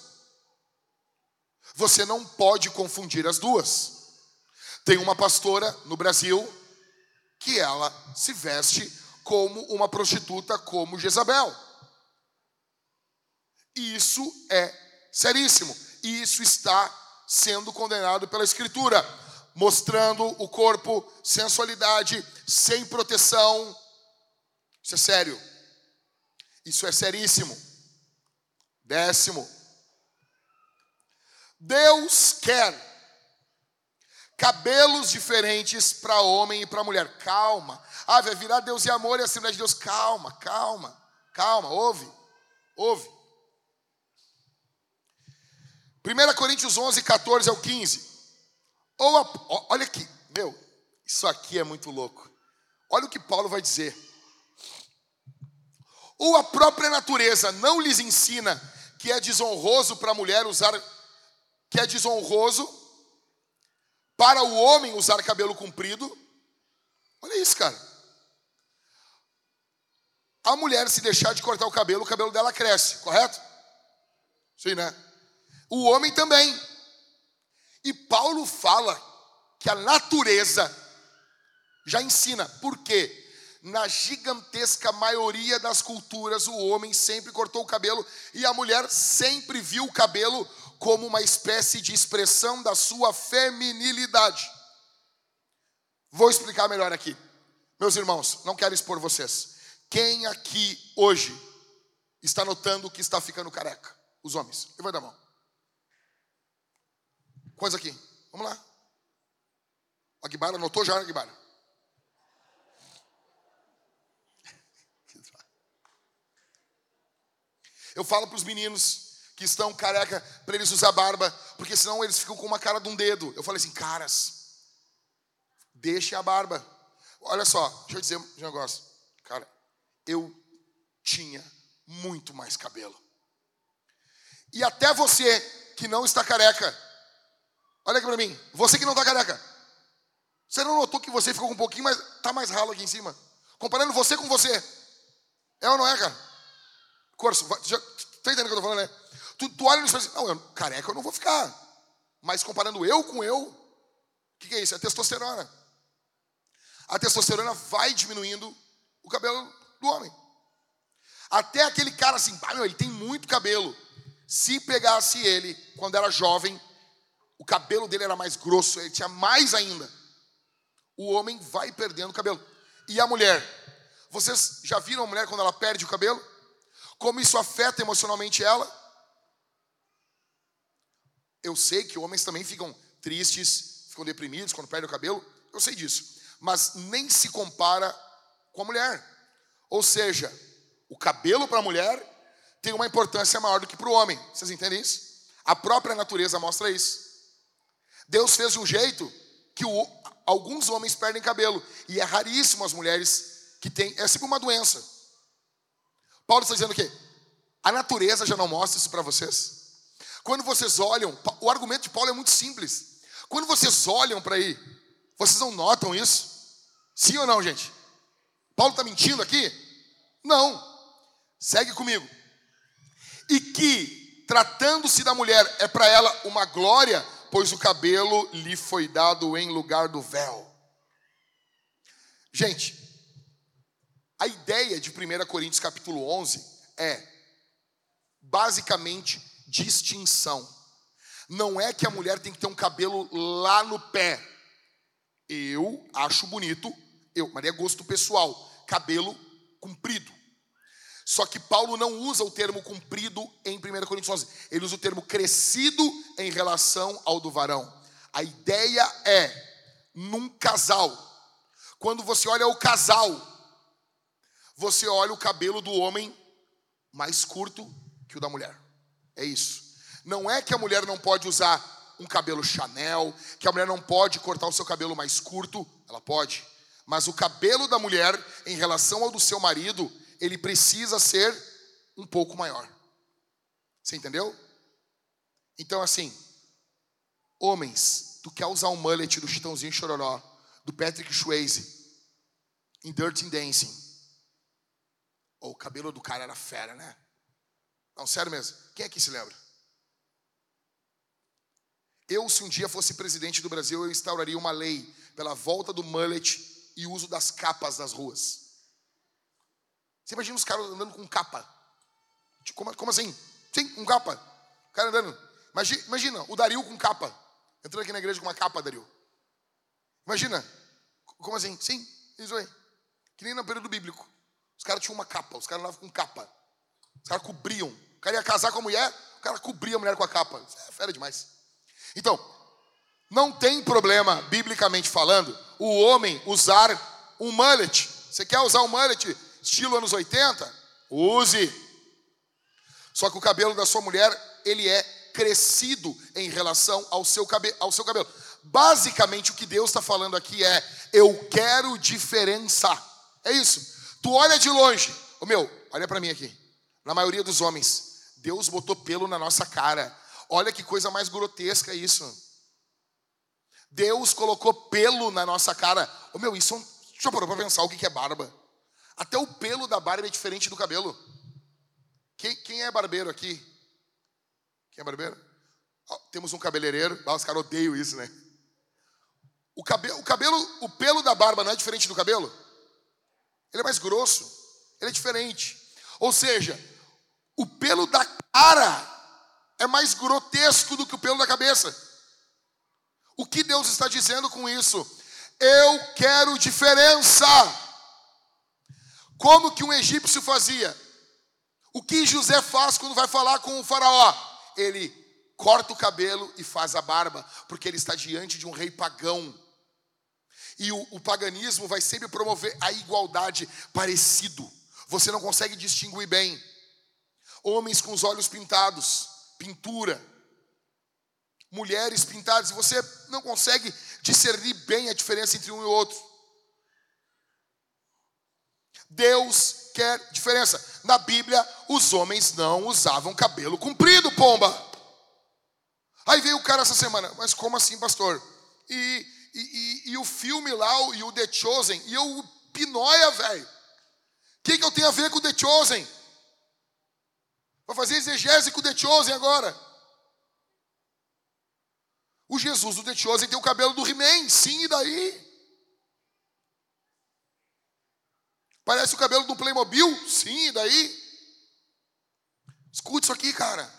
Você não pode confundir as duas. Tem uma pastora no Brasil que ela se veste como uma prostituta, como Jezabel. Isso é seríssimo. E isso está sendo condenado pela Escritura mostrando o corpo, sensualidade, sem proteção. Isso é sério. Isso é seríssimo. Décimo. Deus quer cabelos diferentes para homem e para mulher. Calma. Ah, vai virar Deus e amor e a Assembleia de Deus. Calma, calma, calma. Ouve, ouve. 1 Coríntios 11, 14 ao 15. Ou a, olha aqui, meu, isso aqui é muito louco. Olha o que Paulo vai dizer. Ou a própria natureza não lhes ensina que é desonroso para a mulher usar, que é desonroso para o homem usar cabelo comprido. Olha isso, cara. A mulher, se deixar de cortar o cabelo, o cabelo dela cresce, correto? Sim, né? O homem também. E Paulo fala que a natureza já ensina. Por quê? Na gigantesca maioria das culturas, o homem sempre cortou o cabelo e a mulher sempre viu o cabelo como uma espécie de expressão da sua feminilidade. Vou explicar melhor aqui. Meus irmãos, não quero expor vocês. Quem aqui hoje está notando que está ficando careca? Os homens. Levanta a mão coisa aqui. Vamos lá. Aguibara anotou já, Aguibara? Eu falo para os meninos que estão careca para eles usar barba, porque senão eles ficam com uma cara de um dedo. Eu falei assim, caras, deixe a barba. Olha só, deixa eu dizer um negócio. Cara, eu tinha muito mais cabelo. E até você que não está careca, Olha aqui para mim. Você que não está careca. Você não notou que você ficou com um pouquinho, mas está mais ralo aqui em cima? Comparando você com você. É ou não é, cara? Corso, já, tá entendendo o que eu estou falando, né? Tu, tu olha e diz assim, não, eu, careca eu não vou ficar. Mas comparando eu com eu, o que, que é isso? É testosterona. A testosterona vai diminuindo o cabelo do homem. Até aquele cara assim, ah, meu, ele tem muito cabelo. Se pegasse ele quando era jovem, o cabelo dele era mais grosso, ele tinha mais ainda. O homem vai perdendo o cabelo. E a mulher? Vocês já viram a mulher quando ela perde o cabelo? Como isso afeta emocionalmente ela? Eu sei que homens também ficam tristes, ficam deprimidos quando perdem o cabelo. Eu sei disso. Mas nem se compara com a mulher. Ou seja, o cabelo para a mulher tem uma importância maior do que para o homem. Vocês entendem isso? A própria natureza mostra isso. Deus fez de um jeito que o, alguns homens perdem cabelo. E é raríssimo as mulheres que têm. É sempre uma doença. Paulo está dizendo o quê? A natureza já não mostra isso para vocês? Quando vocês olham, o argumento de Paulo é muito simples. Quando vocês olham para aí, vocês não notam isso? Sim ou não, gente? Paulo está mentindo aqui? Não. Segue comigo. E que, tratando-se da mulher, é para ela uma glória, pois o cabelo lhe foi dado em lugar do véu. Gente, a ideia de 1 Coríntios capítulo 11 é basicamente distinção. Não é que a mulher tem que ter um cabelo lá no pé. Eu acho bonito, eu, mas é gosto pessoal, cabelo comprido. Só que Paulo não usa o termo comprido em 1 Coríntios 11. Ele usa o termo crescido em relação ao do varão. A ideia é, num casal, quando você olha o casal, você olha o cabelo do homem mais curto que o da mulher. É isso. Não é que a mulher não pode usar um cabelo Chanel, que a mulher não pode cortar o seu cabelo mais curto, ela pode. Mas o cabelo da mulher, em relação ao do seu marido, ele precisa ser um pouco maior. Você entendeu? Então, assim, homens, tu quer usar o mullet do Chitãozinho Chororó, do Patrick Swayze, em Dirty Dancing. Oh, o cabelo do cara era fera, né? Não, sério mesmo. Quem aqui se lembra? Eu, se um dia fosse presidente do Brasil, eu instauraria uma lei pela volta do mullet e uso das capas nas ruas. Você imagina os caras andando com capa? Tipo, como, como assim? Sim, com capa. O cara andando. Imagina, imagina, o Dario com capa. Entrando aqui na igreja com uma capa, Dario. Imagina. Como assim? Sim, isso aí. Que nem no período bíblico. Os caras tinham uma capa, os caras andavam com capa. Os caras cobriam. O cara ia casar com a mulher, o cara cobria a mulher com a capa. Isso é fera demais. Então, não tem problema, biblicamente falando, o homem usar um mullet. Você quer usar um mullet estilo anos 80? Use. Só que o cabelo da sua mulher, ele é crescido em relação ao seu, cabe ao seu cabelo. Basicamente, o que Deus está falando aqui é: eu quero diferença. É isso. Tu olha de longe. Ô meu, olha para mim aqui. Na maioria dos homens, Deus botou pelo na nossa cara. Olha que coisa mais grotesca isso. Deus colocou pelo na nossa cara. Ô meu, isso. Deixa eu parar para pensar o que é barba. Até o pelo da barba é diferente do cabelo. Quem, quem é barbeiro aqui? Quem é barbeiro? Oh, temos um cabeleireiro. Ah, os caras odeiam isso, né? O cabelo, o cabelo, o pelo da barba não é diferente do cabelo? Ele é mais grosso. Ele é diferente. Ou seja, o pelo da cara é mais grotesco do que o pelo da cabeça. O que Deus está dizendo com isso? Eu quero diferença. Como que um egípcio fazia? O que José faz quando vai falar com o faraó? Ele corta o cabelo e faz a barba, porque ele está diante de um rei pagão. E o, o paganismo vai sempre promover a igualdade parecido. Você não consegue distinguir bem. Homens com os olhos pintados, pintura, mulheres pintadas, e você não consegue discernir bem a diferença entre um e outro. Deus quer diferença. Na Bíblia, os homens não usavam cabelo comprido, pomba. Aí veio o cara essa semana, mas como assim, pastor? E, e, e, e o filme lá, e o The Chosen, e eu, pinóia, velho. O que, que eu tenho a ver com o The Chosen? Vai fazer exegese com o The agora. O Jesus do The tem o cabelo do He-Man, sim, e daí? Parece o cabelo do Playmobil, sim, e daí? Escute isso aqui, cara.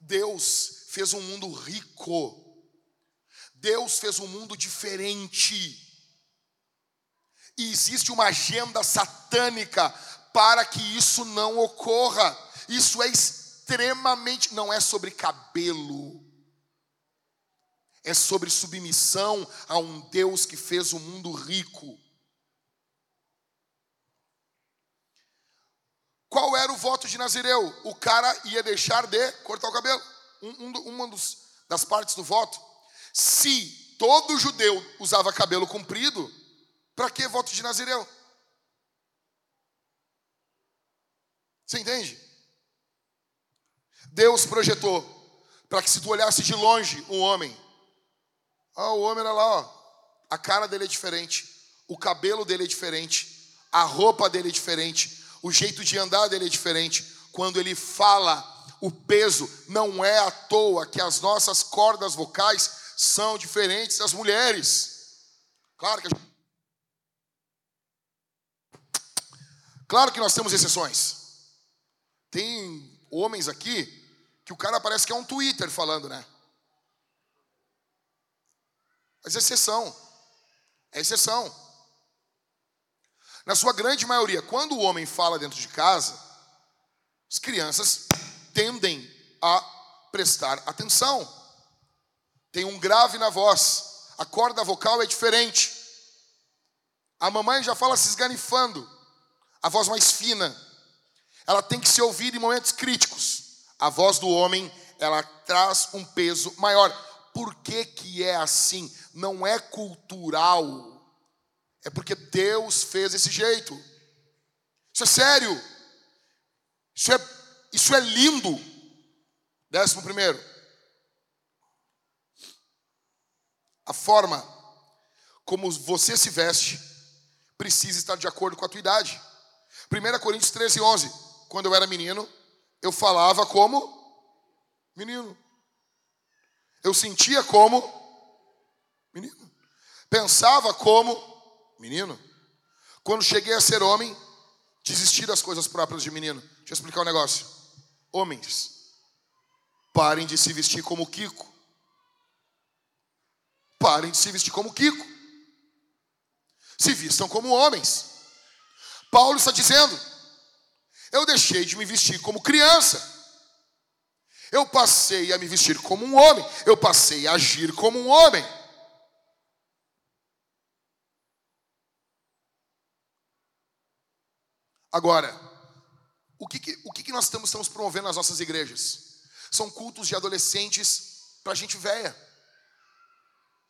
Deus fez um mundo rico. Deus fez um mundo diferente. E existe uma agenda satânica para que isso não ocorra. Isso é extremamente, não é sobre cabelo, é sobre submissão a um Deus que fez o mundo rico. Qual era o voto de Nazireu? O cara ia deixar de cortar o cabelo. Um, um, uma dos, das partes do voto. Se todo judeu usava cabelo comprido, para que voto de Nazireu? Você entende? Deus projetou para que se tu olhasse de longe um homem, ah, o homem era lá, ó, a cara dele é diferente. o cabelo dele é diferente, a roupa dele é diferente, o jeito de andar dele é diferente. Quando ele fala, o peso não é à toa que as nossas cordas vocais são diferentes das mulheres. Claro que Claro que nós temos exceções. Tem homens aqui que o cara parece que é um Twitter falando, né? Mas é exceção. É exceção. Na sua grande maioria, quando o homem fala dentro de casa, as crianças tendem a prestar atenção. Tem um grave na voz, a corda vocal é diferente. A mamãe já fala se esganifando, a voz mais fina. Ela tem que se ouvir em momentos críticos. A voz do homem, ela traz um peso maior. Por que, que é assim? Não é cultural. É porque Deus fez desse jeito. Isso é sério. Isso é, isso é lindo. Décimo primeiro. A forma como você se veste precisa estar de acordo com a tua idade. 1 Coríntios 13, 11. Quando eu era menino, eu falava como menino. Eu sentia como menino. Pensava como menino. Quando cheguei a ser homem, desisti das coisas próprias de menino. Deixa eu explicar um negócio. Homens, parem de se vestir como Kiko. Parem de se vestir como Kiko. Se vistam como homens. Paulo está dizendo: eu deixei de me vestir como criança. Eu passei a me vestir como um homem, eu passei a agir como um homem. Agora, o que, que o que, que nós estamos, estamos promovendo nas nossas igrejas? São cultos de adolescentes para gente velha.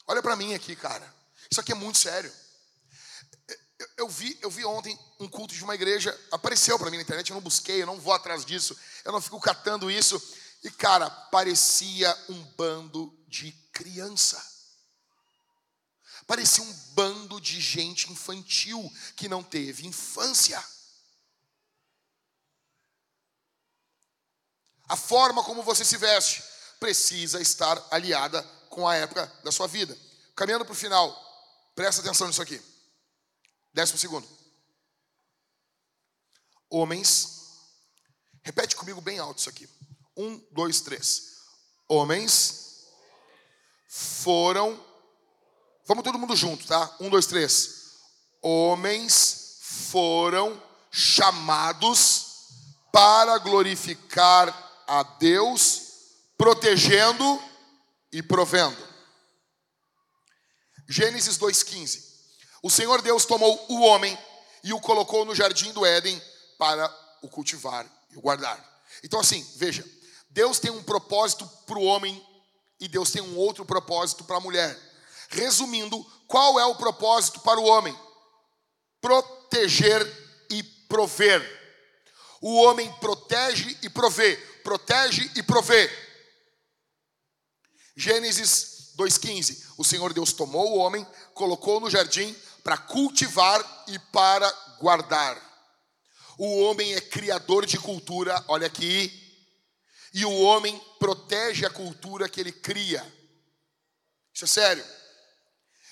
Olha para mim aqui, cara. Isso aqui é muito sério. Eu, eu, vi, eu vi ontem um culto de uma igreja, apareceu para mim na internet, eu não busquei, eu não vou atrás disso, eu não fico catando isso. E, cara, parecia um bando de criança. Parecia um bando de gente infantil que não teve infância. A forma como você se veste precisa estar aliada com a época da sua vida. Caminhando para o final, presta atenção nisso aqui. Décimo segundo. Homens, repete comigo bem alto isso aqui. Um, dois, três. Homens foram. Vamos todo mundo junto, tá? Um, dois, três. Homens foram chamados para glorificar a Deus, protegendo e provendo. Gênesis 2,15. O Senhor Deus tomou o homem e o colocou no jardim do Éden para o cultivar e o guardar. Então, assim, veja, Deus tem um propósito para o homem e Deus tem um outro propósito para a mulher. Resumindo, qual é o propósito para o homem? Proteger e prover. O homem protege e provê, protege e provê. Gênesis 2,15: O Senhor Deus tomou o homem, colocou no jardim para cultivar e para guardar. O homem é criador de cultura, olha aqui, e o homem protege a cultura que ele cria. Isso é sério.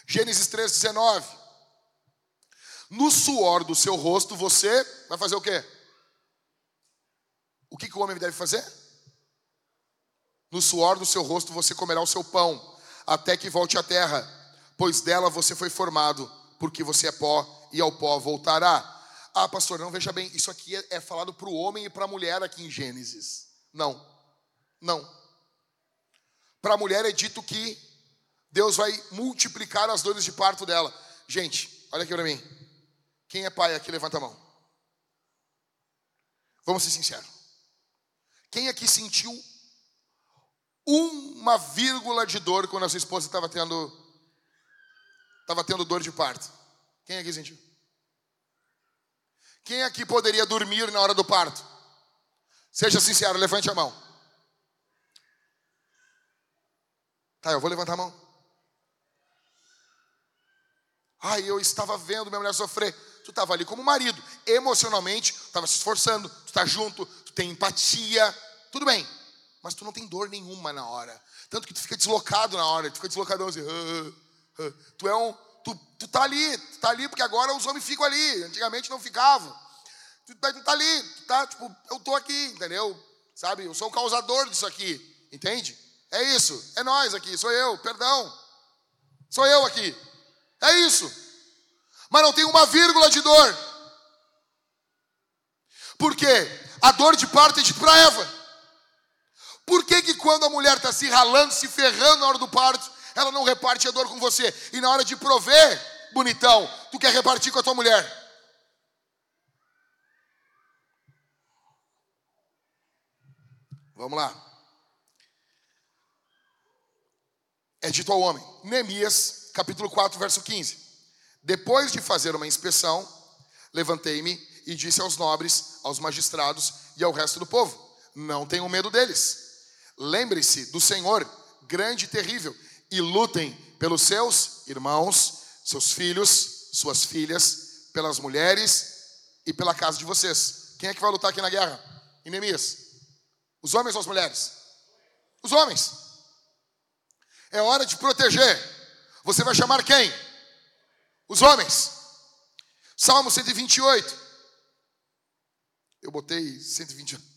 Gênesis 3,19. No suor do seu rosto você vai fazer o quê? O que, que o homem deve fazer? No suor do seu rosto você comerá o seu pão, até que volte à terra, pois dela você foi formado, porque você é pó e ao pó voltará. Ah, pastor, não veja bem, isso aqui é, é falado para o homem e para a mulher aqui em Gênesis. Não. Não. Para a mulher é dito que Deus vai multiplicar as dores de parto dela. Gente, olha aqui para mim. Quem é pai aqui, levanta a mão. Vamos ser sinceros. Quem aqui sentiu uma vírgula de dor quando a sua esposa estava tendo estava tendo dor de parto? Quem aqui sentiu? Quem aqui poderia dormir na hora do parto? Seja sincero, levante a mão. Tá, eu vou levantar a mão. Ai, eu estava vendo minha mulher sofrer. Tu estava ali como marido, emocionalmente, estava se esforçando, tu está junto, tu tem empatia, tudo bem. Mas tu não tem dor nenhuma na hora. Tanto que tu fica deslocado na hora, tu fica deslocadão assim. Tu é um. Tu, tu tá ali, tu tá ali, porque agora os homens ficam ali. Antigamente não ficavam. Tu tá, tu tá ali, tu tá, tipo, eu tô aqui, entendeu? Sabe? Eu sou o causador disso aqui, entende? É isso, é nós aqui, sou eu, perdão. Sou eu aqui. É isso. Mas não tem uma vírgula de dor. Por quê? A dor de parto é dito para Eva. Por que, que quando a mulher está se ralando, se ferrando na hora do parto, ela não reparte a dor com você? E na hora de prover, bonitão, tu quer repartir com a tua mulher? Vamos lá. É dito ao homem, Neemias, capítulo 4, verso 15. Depois de fazer uma inspeção, levantei-me e disse aos nobres, aos magistrados e ao resto do povo: Não tenham medo deles Lembre-se do Senhor, grande e terrível, e lutem pelos seus irmãos, seus filhos, suas filhas, pelas mulheres e pela casa de vocês. Quem é que vai lutar aqui na guerra? Inemias. Os homens ou as mulheres? Os homens. É hora de proteger. Você vai chamar quem? Os homens. Salmo 128. Eu botei 128.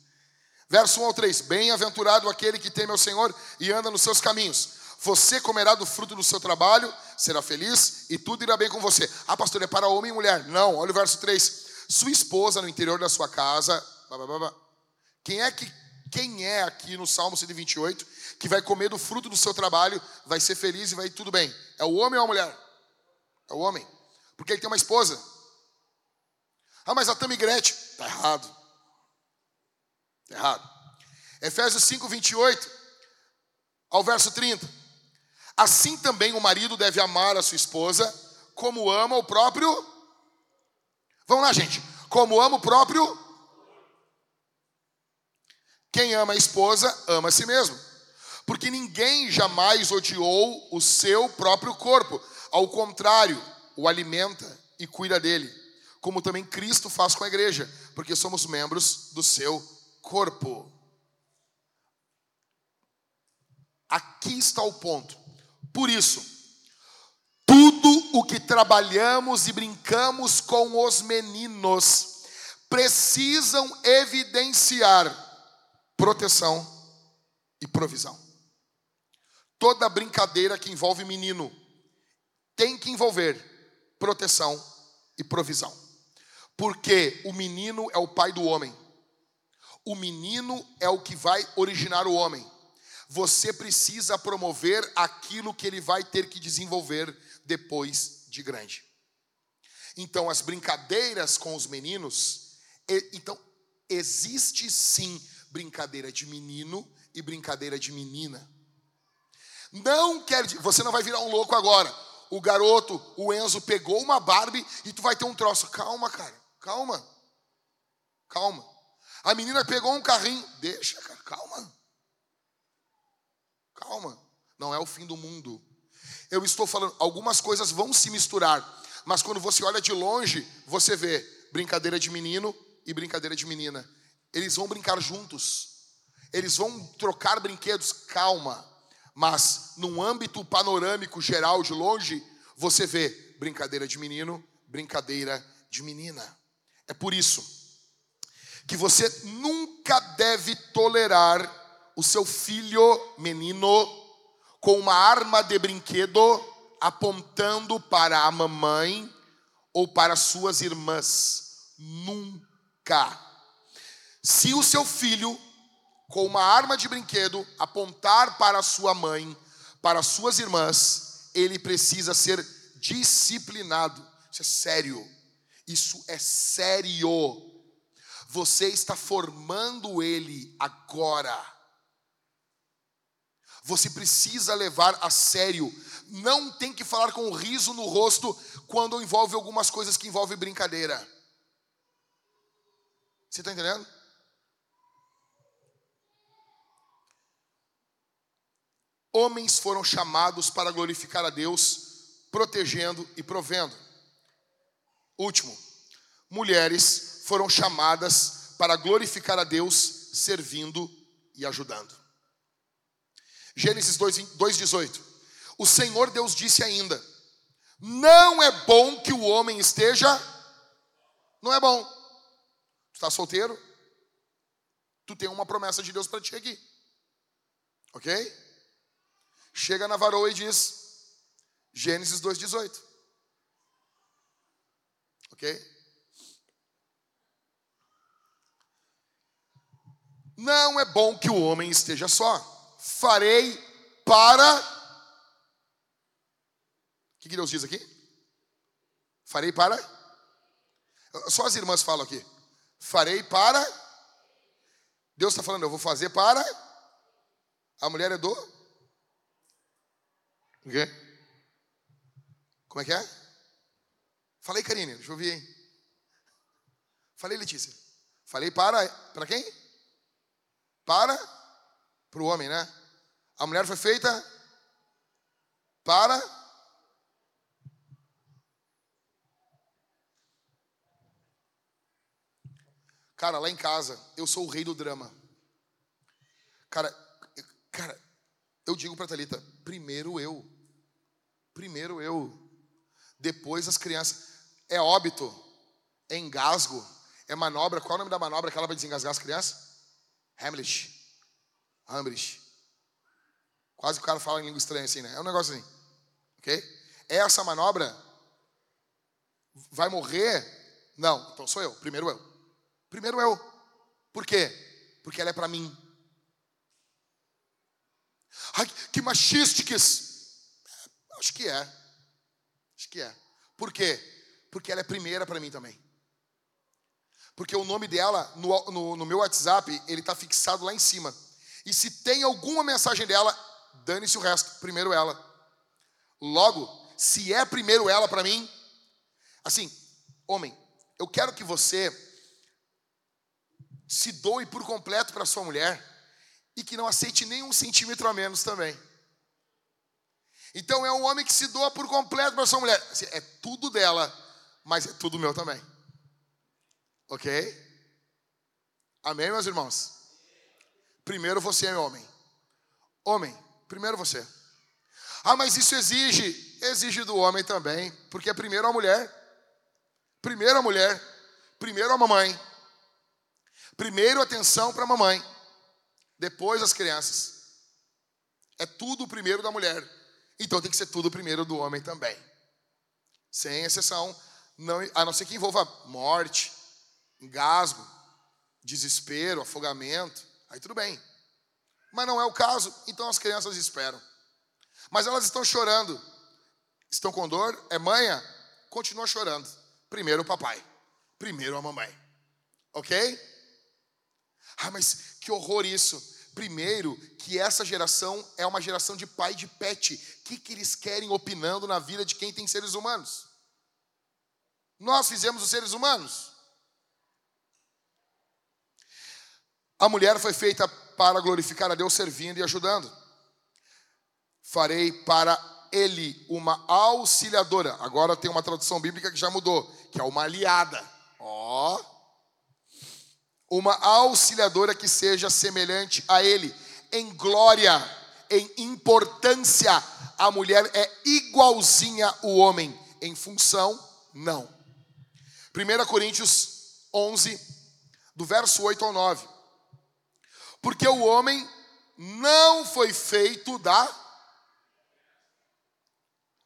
Verso 1 ao 3: Bem-aventurado aquele que teme ao Senhor e anda nos seus caminhos. Você comerá do fruto do seu trabalho, será feliz e tudo irá bem com você. Ah, pastor, é para homem e mulher. Não, olha o verso 3. Sua esposa no interior da sua casa. Quem é que quem é aqui no Salmo 128 que vai comer do fruto do seu trabalho, vai ser feliz e vai tudo bem? É o homem ou a mulher? É o homem. Porque ele tem uma esposa. Ah, mas a Tamigrete. Está errado. Errado. Efésios 5, 28 ao verso 30. Assim também o marido deve amar a sua esposa, como ama o próprio. Vamos lá, gente. Como ama o próprio. Quem ama a esposa, ama a si mesmo. Porque ninguém jamais odiou o seu próprio corpo. Ao contrário, o alimenta e cuida dele. Como também Cristo faz com a igreja, porque somos membros do seu corpo. Aqui está o ponto. Por isso, tudo o que trabalhamos e brincamos com os meninos precisam evidenciar proteção e provisão. Toda brincadeira que envolve menino tem que envolver proteção e provisão. Porque o menino é o pai do homem o menino é o que vai originar o homem. Você precisa promover aquilo que ele vai ter que desenvolver depois de grande. Então, as brincadeiras com os meninos, então existe sim brincadeira de menino e brincadeira de menina. Não quer você não vai virar um louco agora. O garoto, o Enzo pegou uma Barbie e tu vai ter um troço. Calma, cara. Calma. Calma. A menina pegou um carrinho. Deixa, cara, calma. Calma. Não é o fim do mundo. Eu estou falando, algumas coisas vão se misturar, mas quando você olha de longe, você vê brincadeira de menino e brincadeira de menina. Eles vão brincar juntos. Eles vão trocar brinquedos, calma. Mas num âmbito panorâmico geral de longe, você vê brincadeira de menino, brincadeira de menina. É por isso que você nunca deve tolerar o seu filho menino com uma arma de brinquedo apontando para a mamãe ou para suas irmãs. Nunca. Se o seu filho com uma arma de brinquedo apontar para sua mãe, para suas irmãs, ele precisa ser disciplinado. Isso é sério. Isso é sério. Você está formando ele agora. Você precisa levar a sério. Não tem que falar com riso no rosto quando envolve algumas coisas que envolvem brincadeira. Você está entendendo? Homens foram chamados para glorificar a Deus protegendo e provendo. Último, mulheres foram chamadas para glorificar a Deus servindo e ajudando. Gênesis 2,18. O Senhor Deus disse ainda: Não é bom que o homem esteja. Não é bom. Tu está solteiro? Tu tem uma promessa de Deus para ti aqui. Ok? Chega na varoa e diz: Gênesis 2,18. Ok? Não é bom que o homem esteja só. Farei para. O que Deus diz aqui? Farei para. Só as irmãs falam aqui. Farei para. Deus está falando, eu vou fazer para. A mulher é do. O quê? Como é que é? Falei, Karine, deixa eu ouvir, hein? Falei, Letícia. Falei para. Para quem? Para. Para o homem, né? A mulher foi feita para. Cara, lá em casa, eu sou o rei do drama. Cara, cara, eu digo para Talita, primeiro eu. Primeiro eu. Depois as crianças. É óbito, é engasgo, é manobra. Qual é o nome da manobra que ela vai desengasgar as crianças? Hamlet. Hamlet. Quase que o cara fala em língua estranha assim, né? É um negócio assim. Ok? Essa manobra vai morrer? Não, então sou eu. Primeiro eu. Primeiro eu. Por quê? Porque ela é para mim. Ai, que machisticas. Acho que é. Acho que é. Por quê? Porque ela é primeira para mim também. Porque o nome dela, no, no, no meu WhatsApp, ele está fixado lá em cima. E se tem alguma mensagem dela, dane-se o resto. Primeiro ela. Logo, se é primeiro ela para mim, assim, homem, eu quero que você se doe por completo para sua mulher e que não aceite nenhum centímetro a menos também. Então é um homem que se doa por completo para sua mulher. Assim, é tudo dela, mas é tudo meu também. Ok? Amém, meus irmãos? Primeiro você é homem. Homem, primeiro você. Ah, mas isso exige, exige do homem também, porque é primeiro a mulher. Primeiro a mulher, primeiro a mamãe. Primeiro atenção para a mamãe, depois as crianças. É tudo primeiro da mulher. Então tem que ser tudo primeiro do homem também. Sem exceção, não, a não ser que envolva morte, engasgo, desespero, afogamento, aí tudo bem. Mas não é o caso, então as crianças esperam. Mas elas estão chorando. Estão com dor? É manha? Continua chorando. Primeiro o papai, primeiro a mamãe. Ok? Ah, mas que horror isso. Primeiro, que essa geração é uma geração de pai de pet. O que, que eles querem opinando na vida de quem tem seres humanos? Nós fizemos os seres humanos. A mulher foi feita para glorificar a Deus servindo e ajudando. Farei para ele uma auxiliadora. Agora tem uma tradução bíblica que já mudou, que é uma aliada. Ó. Oh uma auxiliadora que seja semelhante a ele em glória, em importância. A mulher é igualzinha o homem, em função, não. 1 Coríntios 11, do verso 8 ao 9. Porque o homem não foi feito da.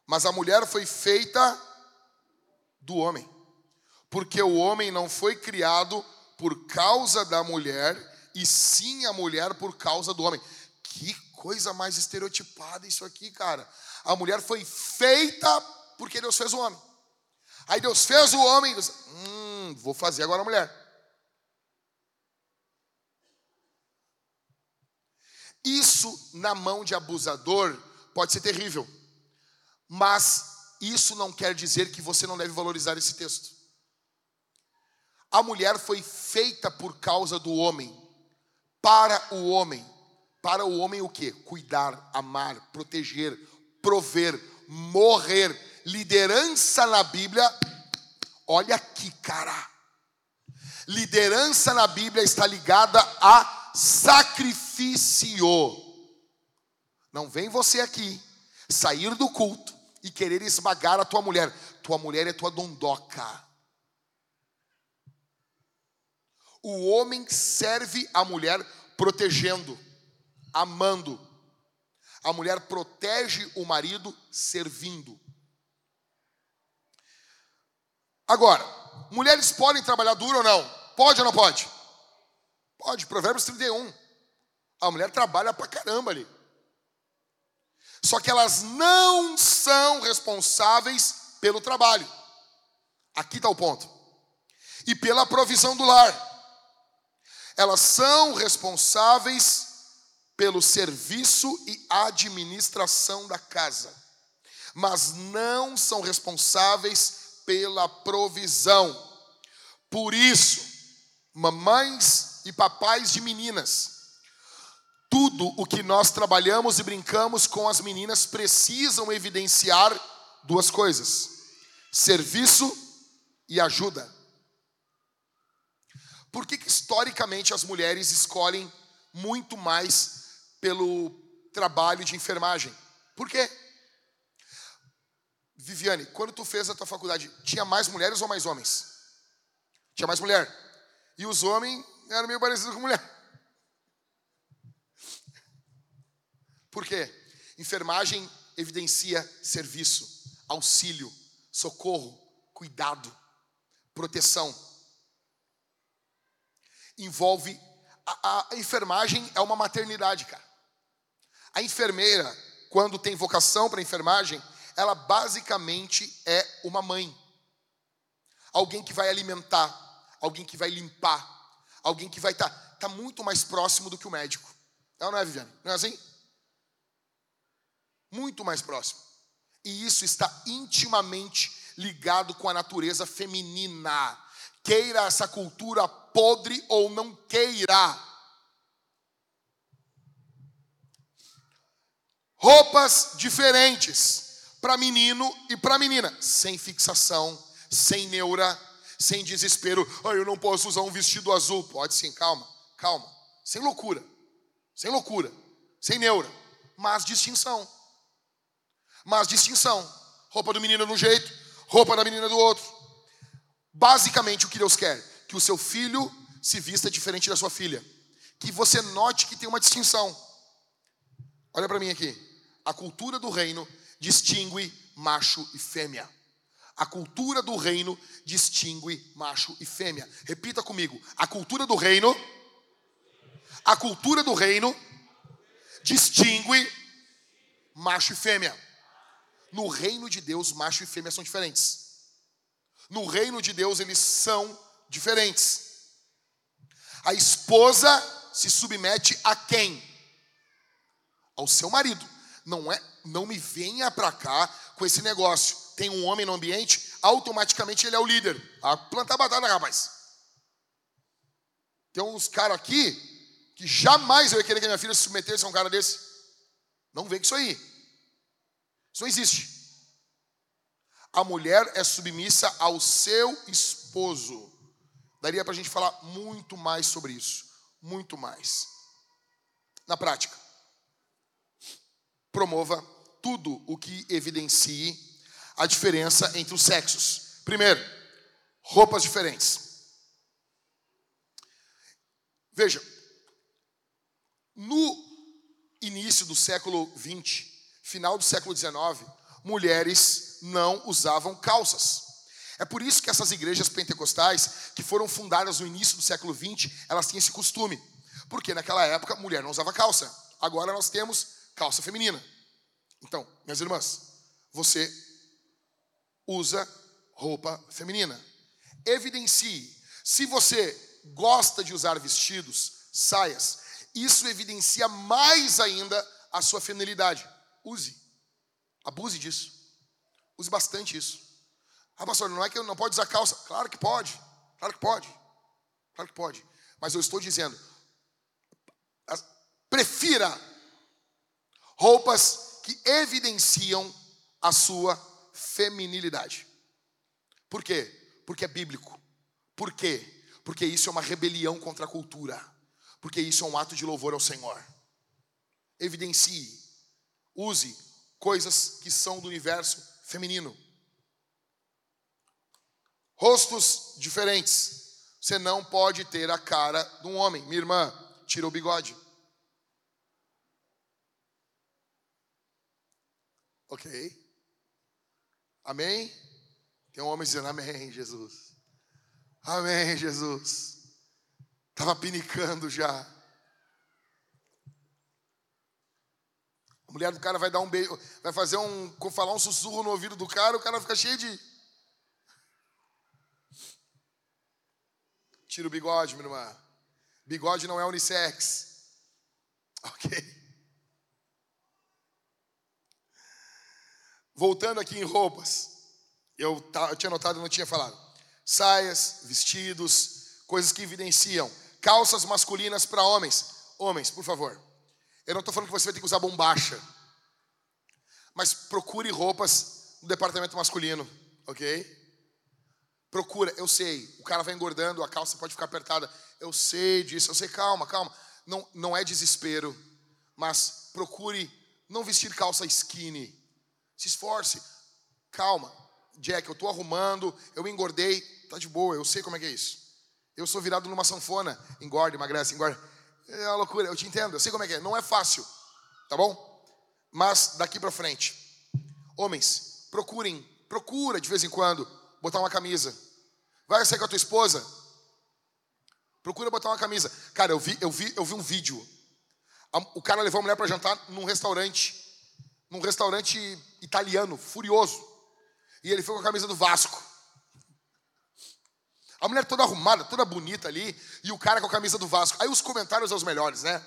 Mas a mulher foi feita do homem. Porque o homem não foi criado por causa da mulher e sim a mulher por causa do homem. Que coisa mais estereotipada isso aqui, cara. A mulher foi feita porque Deus fez o homem. Aí Deus fez o homem, Deus, hum, vou fazer agora a mulher. Isso na mão de abusador pode ser terrível, mas isso não quer dizer que você não deve valorizar esse texto. A mulher foi feita por causa do homem, para o homem. Para o homem o que? Cuidar, amar, proteger, prover, morrer liderança na Bíblia, olha aqui, cara. Liderança na Bíblia está ligada a sacrifício. Não vem você aqui sair do culto e querer esmagar a tua mulher. Tua mulher é tua dondoca. O homem serve a mulher protegendo, amando. A mulher protege o marido servindo. Agora, mulheres podem trabalhar duro ou não? Pode ou não pode? Pode, Provérbios 31. A mulher trabalha pra caramba ali. Só que elas não são responsáveis pelo trabalho. Aqui está o ponto. E pela provisão do lar. Elas são responsáveis pelo serviço e administração da casa, mas não são responsáveis pela provisão. Por isso, mamães e papais de meninas, tudo o que nós trabalhamos e brincamos com as meninas precisam evidenciar duas coisas: serviço e ajuda. Por que, que historicamente as mulheres escolhem muito mais pelo trabalho de enfermagem? Por quê? Viviane, quando tu fez a tua faculdade, tinha mais mulheres ou mais homens? Tinha mais mulher. E os homens eram meio parecidos com mulher. Por quê? Enfermagem evidencia serviço, auxílio, socorro, cuidado, proteção. Envolve. A, a enfermagem é uma maternidade, cara. A enfermeira, quando tem vocação para enfermagem, ela basicamente é uma mãe. Alguém que vai alimentar, alguém que vai limpar, alguém que vai estar tá, tá muito mais próximo do que o médico. Não, não é, Viviane? Não é assim? muito mais próximo. E isso está intimamente ligado com a natureza feminina. Queira essa cultura podre ou não queira. Roupas diferentes para menino e para menina, sem fixação, sem neura, sem desespero. Ah, eu não posso usar um vestido azul. Pode sim, calma, calma. Sem loucura, sem loucura, sem neura, mas distinção mas distinção. Roupa do menino de um jeito, roupa da menina do outro. Basicamente, o que Deus quer? Que o seu filho se vista diferente da sua filha. Que você note que tem uma distinção. Olha para mim aqui. A cultura do reino distingue macho e fêmea. A cultura do reino distingue macho e fêmea. Repita comigo. A cultura do reino a cultura do reino distingue macho e fêmea. No reino de Deus, macho e fêmea são diferentes. No reino de Deus, eles são diferentes. A esposa se submete a quem? Ao seu marido. Não é, não me venha para cá com esse negócio. Tem um homem no ambiente, automaticamente ele é o líder. A plantar batata, rapaz. Tem uns caras aqui que jamais eu ia querer que minha filha se submetesse a um cara desse. Não vem com isso aí. Isso não existe. A mulher é submissa ao seu esposo. Daria para a gente falar muito mais sobre isso. Muito mais. Na prática, promova tudo o que evidencie a diferença entre os sexos. Primeiro, roupas diferentes. Veja, no início do século 20, final do século XIX, mulheres não usavam calças. É por isso que essas igrejas pentecostais, que foram fundadas no início do século XX, elas tinham esse costume. Porque naquela época, mulher não usava calça. Agora nós temos calça feminina. Então, minhas irmãs, você usa roupa feminina. Evidencie. Se você gosta de usar vestidos, saias, isso evidencia mais ainda a sua feminilidade. Use. Abuse disso. Use bastante isso. Ah, pastor, não é que eu não pode usar calça? Claro que pode. Claro que pode. Claro que pode. Mas eu estou dizendo, prefira roupas que evidenciam a sua feminilidade. Por quê? Porque é bíblico. Por quê? Porque isso é uma rebelião contra a cultura. Porque isso é um ato de louvor ao Senhor. Evidencie, use coisas que são do universo feminino. Rostos diferentes. Você não pode ter a cara de um homem. Minha irmã, tira o bigode. Ok? Amém? Tem um homem dizendo Amém, Jesus. Amém, Jesus. Estava pinicando já. A mulher do cara vai dar um beijo, vai fazer um, falar um sussurro no ouvido do cara, o cara fica cheio de Tira o bigode, minha irmã. Bigode não é unissex. Ok? Voltando aqui em roupas. Eu, eu tinha notado e não tinha falado. Saias, vestidos, coisas que evidenciam. Calças masculinas para homens. Homens, por favor. Eu não estou falando que você vai ter que usar bombacha. Mas procure roupas no departamento masculino, ok? Procura, eu sei, o cara vai engordando, a calça pode ficar apertada. Eu sei disso, eu sei, calma, calma. Não, não é desespero, mas procure não vestir calça skinny. Se esforce. Calma. Jack, eu estou arrumando, eu engordei, tá de boa, eu sei como é que é isso. Eu sou virado numa sanfona, engorda, emagrece, engorda. É uma loucura, eu te entendo, eu sei como é que é. Não é fácil, tá bom? Mas daqui para frente, homens, procurem, procura de vez em quando botar uma camisa. Vai sair com a tua esposa? Procura botar uma camisa. Cara, eu vi, eu vi, eu vi um vídeo. O cara levou a mulher para jantar num restaurante, num restaurante italiano, furioso. E ele foi com a camisa do Vasco. A mulher toda arrumada, toda bonita ali, e o cara com a camisa do Vasco. Aí os comentários são os melhores, né?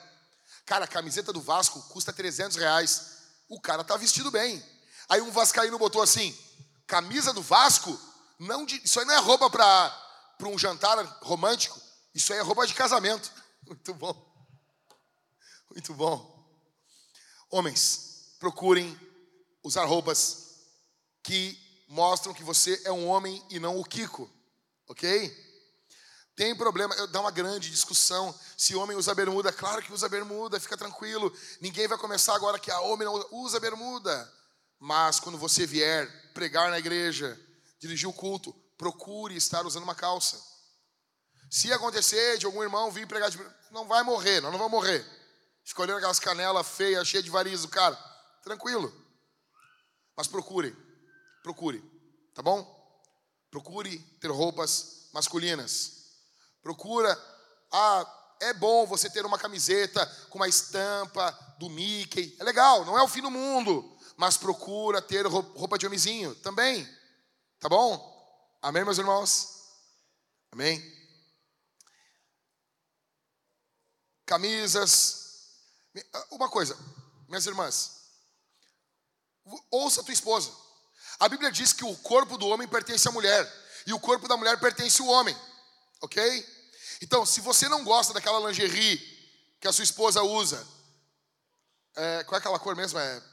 Cara, a camiseta do Vasco custa 300 reais. O cara tá vestido bem. Aí um vascaíno botou assim, camisa do Vasco não de, isso aí não é roupa para um jantar romântico. Isso aí é roupa de casamento. Muito bom. Muito bom. Homens, procurem usar roupas que mostram que você é um homem e não o Kiko. Ok? Tem problema, dá uma grande discussão. Se homem usa bermuda, claro que usa bermuda, fica tranquilo. Ninguém vai começar agora que a homem não usa bermuda. Mas quando você vier pregar na igreja, dirigir o culto, procure estar usando uma calça. Se acontecer de algum irmão vir pregar, de... não vai morrer, nós não vamos morrer. Fica olhando aquelas canelas feias, cheias de varizes do cara. Tranquilo. Mas procure, procure, tá bom? Procure ter roupas masculinas. Procura, ah, é bom você ter uma camiseta com uma estampa do Mickey. É legal, não é o fim do mundo. Mas procura ter roupa de homenzinho também. Tá bom? Amém, meus irmãos? Amém? Camisas. Uma coisa, minhas irmãs. Ouça tua esposa. A Bíblia diz que o corpo do homem pertence à mulher e o corpo da mulher pertence ao homem. Ok? Então, se você não gosta daquela lingerie que a sua esposa usa, é, qual é aquela cor mesmo? É,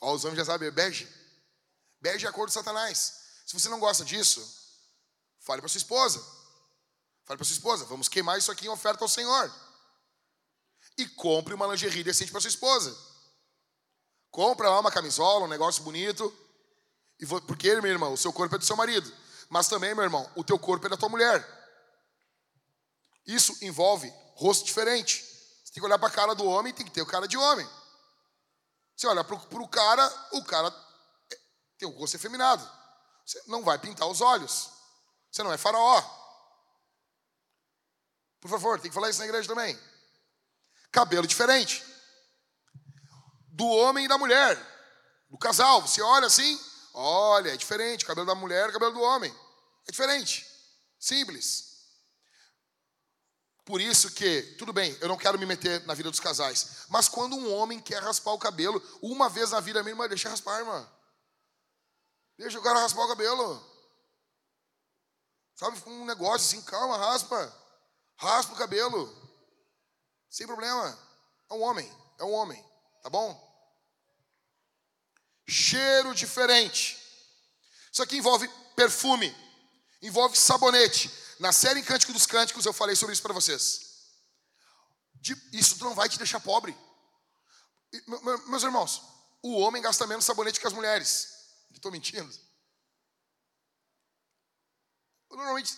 ó, os homens já sabem, é bege. Bege é a cor de Satanás. Se você não gosta disso, fale para sua esposa. Fale para sua esposa, vamos queimar isso aqui em oferta ao Senhor. E compre uma lingerie decente para sua esposa. Compra lá uma camisola, um negócio bonito. E porque, meu irmão, o seu corpo é do seu marido. Mas também, meu irmão, o teu corpo é da tua mulher. Isso envolve rosto diferente. Você tem que olhar para a cara do homem, tem que ter o cara de homem. Você olha para o cara, o cara tem o rosto efeminado. Você não vai pintar os olhos. Você não é faraó. Por favor, tem que falar isso na igreja também. Cabelo diferente. Do homem e da mulher. Do casal. Você olha assim, olha, é diferente. Cabelo da mulher, cabelo do homem. É diferente. Simples. Por isso que, tudo bem, eu não quero me meter na vida dos casais. Mas quando um homem quer raspar o cabelo, uma vez na vida minha, deixa raspar, irmã. Deixa o cara raspar o cabelo. Sabe, um negócio assim, calma, raspa. Raspa o cabelo. Sem problema. É um homem, é um homem, tá bom? Cheiro diferente. Isso aqui envolve perfume, envolve sabonete. Na série Cântico dos Cânticos eu falei sobre isso para vocês. Isso não vai te deixar pobre. Meus irmãos, o homem gasta menos sabonete que as mulheres. Estou mentindo? Normalmente,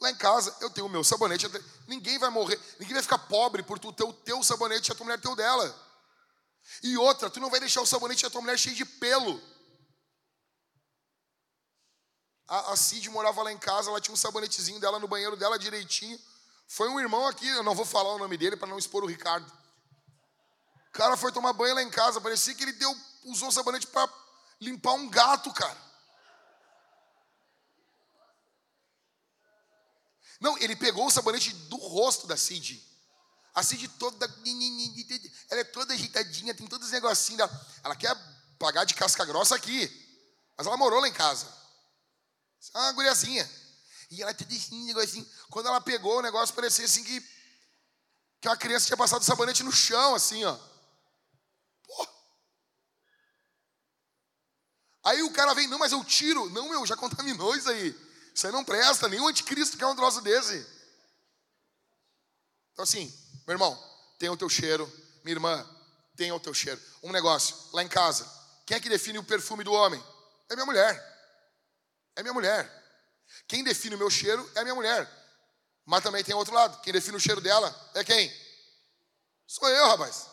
lá em casa, eu tenho o meu sabonete. Ninguém vai morrer, ninguém vai ficar pobre por tu ter o teu sabonete e a tua mulher ter o dela. E outra, tu não vai deixar o sabonete da tua mulher cheio de pelo. A, a Cid morava lá em casa, ela tinha um sabonetezinho dela no banheiro dela direitinho. Foi um irmão aqui, eu não vou falar o nome dele para não expor o Ricardo. O cara foi tomar banho lá em casa, parecia que ele deu, usou o sabonete para limpar um gato, cara. Não, ele pegou o sabonete do rosto da Cid. A Cid toda. Ela é toda ajeitadinha, tem todos os negocinhos. Ela quer pagar de casca grossa aqui. Mas ela morou lá em casa. É uma guriazinha. E ela tem assim, negocinho. Quando ela pegou o negócio, parecia assim que, que uma criança tinha passado sabonete no chão, assim, ó. Pô. Aí o cara vem, não, mas eu tiro. Não, meu, já contaminou isso aí. Isso aí não presta, nenhum anticristo quer um troço desse. Então assim, meu irmão, tem o teu cheiro. Minha irmã, tem o teu cheiro. Um negócio, lá em casa, quem é que define o perfume do homem? É minha mulher. É minha mulher. Quem define o meu cheiro é minha mulher. Mas também tem outro lado. Quem define o cheiro dela é quem? Sou eu, rapaz.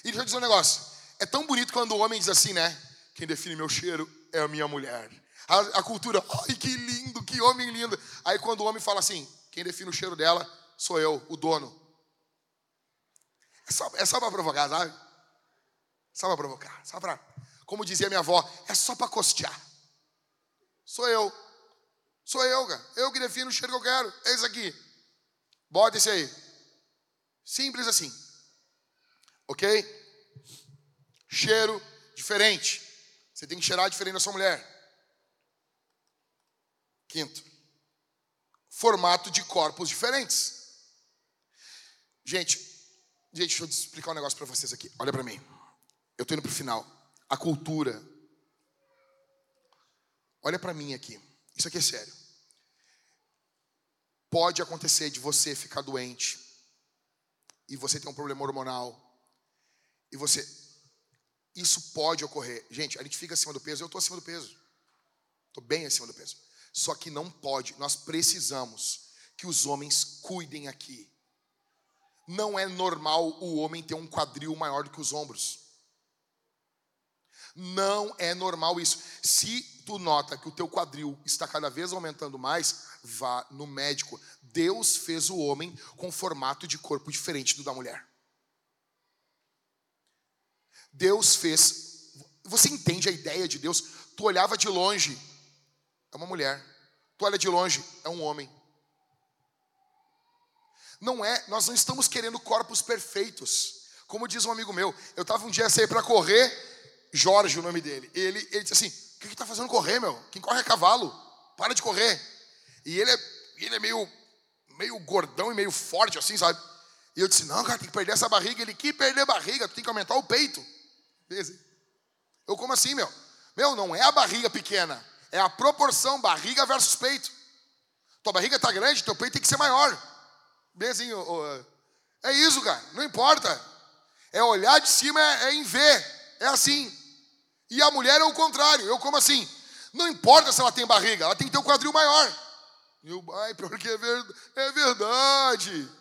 E deixa eu dizer um negócio. É tão bonito quando o homem diz assim, né? Quem define meu cheiro é a minha mulher. A, a, cultura, ai que lindo, que homem lindo. Aí quando o homem fala assim, quem define o cheiro dela sou eu, o dono. É só, é só para provocar, sabe? Só para provocar. Só para, como dizia minha avó, é só para costear. Sou eu. Sou eu, cara. Eu que defino o cheiro que eu quero. É isso aqui. Bota esse aí. Simples assim. Ok? Cheiro diferente. Você tem que cheirar diferente da sua mulher. Quinto, formato de corpos diferentes. Gente, gente, deixa eu explicar um negócio para vocês aqui. Olha para mim. Eu estou indo para o final. A cultura Olha para mim aqui. Isso aqui é sério. Pode acontecer de você ficar doente e você ter um problema hormonal e você isso pode ocorrer. Gente, a gente fica acima do peso, eu estou acima do peso. Estou bem acima do peso. Só que não pode, nós precisamos que os homens cuidem aqui. Não é normal o homem ter um quadril maior do que os ombros. Não é normal isso. Se tu nota que o teu quadril está cada vez aumentando mais, vá no médico. Deus fez o homem com formato de corpo diferente do da mulher. Deus fez. Você entende a ideia de Deus? Tu olhava de longe, é uma mulher. Tu olha de longe, é um homem. Não é, nós não estamos querendo corpos perfeitos. Como diz um amigo meu, eu estava um dia sair para correr, Jorge, o nome dele. Ele, ele disse assim: o que está fazendo correr, meu? Quem corre é cavalo. Para de correr. E ele é, ele é meio, meio gordão e meio forte, assim, sabe? E eu disse, não, cara, tem que perder essa barriga. Ele, que perder barriga? Tu tem que aumentar o peito. Eu, como assim, meu? Meu, não é a barriga pequena. É a proporção barriga versus peito. Tua barriga está grande, teu peito tem que ser maior. Bezinho, é isso, cara. Não importa. É olhar de cima, é, é em ver. É assim. E a mulher é o contrário. Eu como assim? Não importa se ela tem barriga, ela tem que ter um quadril maior. E eu, ai, porque é, ver, é verdade.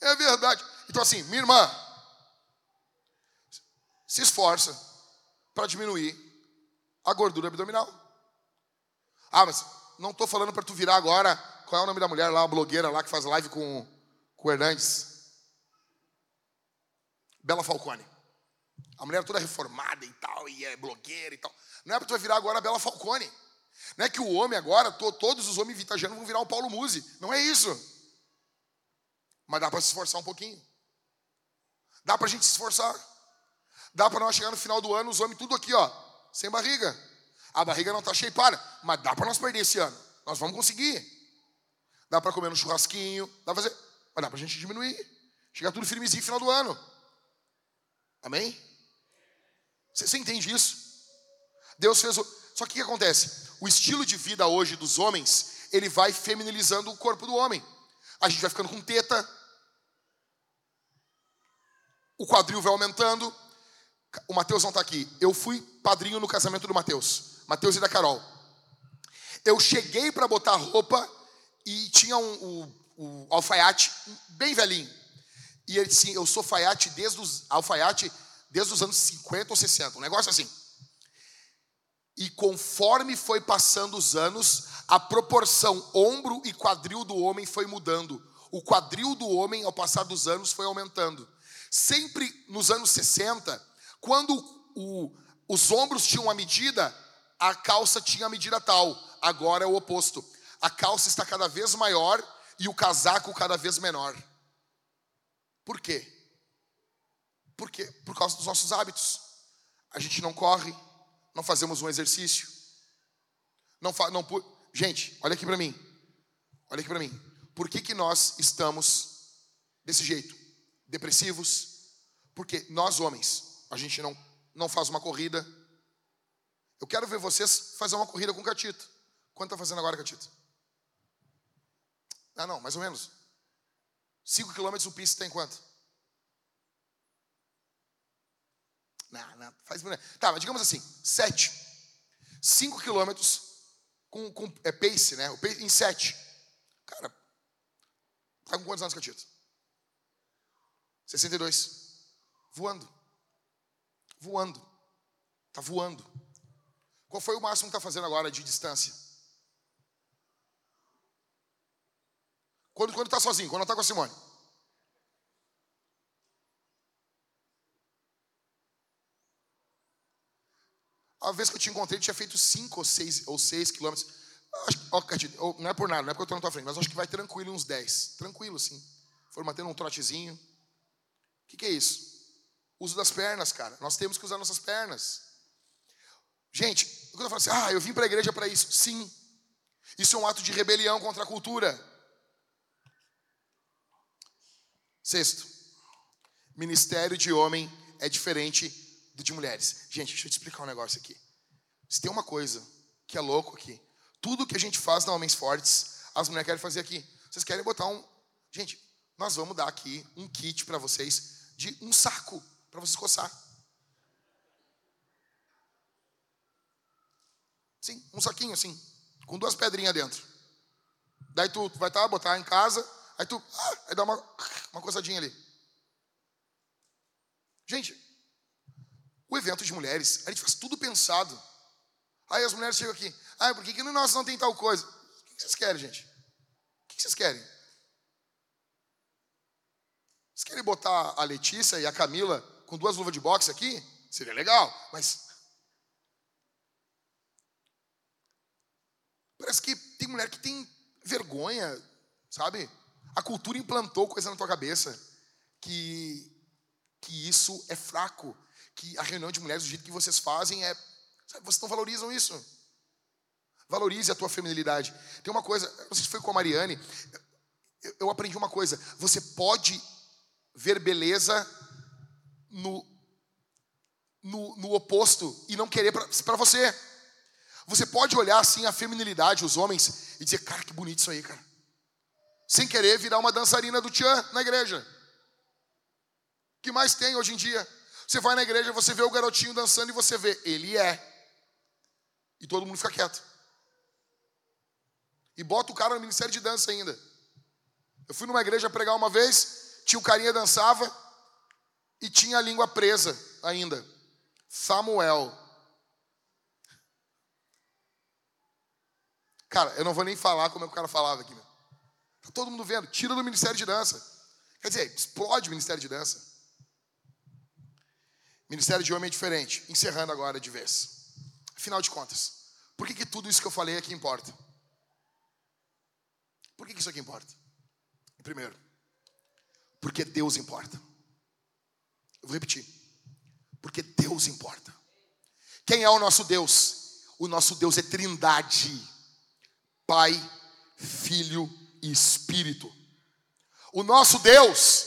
É verdade. Então assim, minha irmã, se esforça para diminuir a gordura abdominal. Ah, mas não estou falando para tu virar agora. Qual é o nome da mulher lá, a blogueira lá que faz live com, com o Hernandes? Bela Falcone. A mulher toda reformada e tal, e é blogueira e tal. Não é para tu virar agora a Bela Falcone. Não é que o homem agora, to, todos os homens vitagianos vão virar o Paulo Musi. Não é isso. Mas dá para se esforçar um pouquinho. Dá para a gente se esforçar. Dá para nós chegar no final do ano, os homens tudo aqui, ó, sem barriga. A barriga não está cheia, para. Mas dá para nós perder esse ano. Nós vamos conseguir. Dá para comer no churrasquinho, dá para fazer. Mas dá para a gente diminuir. Chegar tudo firmezinho no final do ano. Amém? Você, entende isso? Deus fez o. Só que o que acontece? O estilo de vida hoje dos homens, ele vai feminilizando o corpo do homem. A gente vai ficando com teta, o quadril vai aumentando. O Mateus não está aqui. Eu fui padrinho no casamento do Mateus. Mateus e da Carol. Eu cheguei para botar roupa e tinha um, um, um, alfaiate bem velhinho. E ele disse: Eu sou alfaiate desde os, alfaiate desde os anos 50 ou 60. Um negócio assim. E conforme foi passando os anos, a proporção ombro e quadril do homem foi mudando. O quadril do homem, ao passar dos anos, foi aumentando. Sempre nos anos 60, quando o, os ombros tinham uma medida, a calça tinha a medida tal. Agora é o oposto. A calça está cada vez maior e o casaco cada vez menor. Por quê? Por quê? Por causa dos nossos hábitos. A gente não corre, não fazemos um exercício. Não, fa, não Gente, olha aqui para mim. Olha aqui para mim. Por que, que nós estamos desse jeito? Depressivos? Porque nós homens, a gente não, não faz uma corrida. Eu quero ver vocês fazer uma corrida com o Catito. Quanto está fazendo agora, Catito? Ah, não, mais ou menos. 5 quilômetros o piso tem quanto? Não, não, faz. Tá, mas digamos assim, 7. 5 quilômetros com, com é pace, né? O pace em sete. Cara, tá com quantos anos, Catito? 62. Voando. Voando. Tá voando. Qual foi o máximo que tá fazendo agora de distância? Quando, quando tá sozinho, quando não tá com a Simone. A vez que eu te encontrei, tinha feito 5 ou 6 ou seis quilômetros. Acho, não é por nada, não é porque eu estou na tua frente, mas acho que vai tranquilo uns 10. Tranquilo, sim. For mantendo um trotezinho. O que, que é isso? Uso das pernas, cara. Nós temos que usar nossas pernas. Gente, quando eu falo assim, ah, eu vim para a igreja para isso. Sim. Isso é um ato de rebelião contra a cultura. Sexto, ministério de homem é diferente do de mulheres. Gente, deixa eu te explicar um negócio aqui. Se tem uma coisa que é louco aqui, tudo que a gente faz na Homens Fortes, as mulheres querem fazer aqui. Vocês querem botar um. Gente, nós vamos dar aqui um kit para vocês de um saco para vocês coçar. Sim, um saquinho assim, com duas pedrinhas dentro. Daí tu, vai tá, botar em casa, aí tu, ah, aí dá uma, uma coçadinha ali. Gente, o evento de mulheres, a gente faz tudo pensado. Aí as mulheres chegam aqui, ah, por que, que no nosso não tem tal coisa? O que vocês querem, gente? O que vocês querem? Vocês querem botar a Letícia e a Camila com duas luvas de boxe aqui? Seria legal, mas. Parece que tem mulher que tem vergonha, sabe? A cultura implantou coisa na tua cabeça que, que isso é fraco, que a reunião de mulheres, do jeito que vocês fazem, é. Sabe, vocês não valorizam isso. Valorize a tua feminilidade. Tem uma coisa, não sei se foi com a Mariane, eu, eu aprendi uma coisa. Você pode ver beleza no, no, no oposto e não querer para você. Você pode olhar assim a feminilidade, os homens, e dizer, cara, que bonito isso aí, cara. Sem querer virar uma dançarina do Tchan na igreja. O que mais tem hoje em dia? Você vai na igreja, você vê o garotinho dançando e você vê, ele é. E todo mundo fica quieto. E bota o cara no ministério de dança ainda. Eu fui numa igreja pregar uma vez, tinha o carinha dançava e tinha a língua presa ainda. Samuel. Cara, eu não vou nem falar como é que o cara falava aqui. Meu. Tá todo mundo vendo. Tira do ministério de dança. Quer dizer, explode o ministério de dança. Ministério de homem é diferente. Encerrando agora de vez. Afinal de contas, por que, que tudo isso que eu falei aqui importa? Por que, que isso aqui importa? Primeiro, porque Deus importa. Eu vou repetir. Porque Deus importa. Quem é o nosso Deus? O nosso Deus é Trindade: Pai, Filho e Espírito. O nosso Deus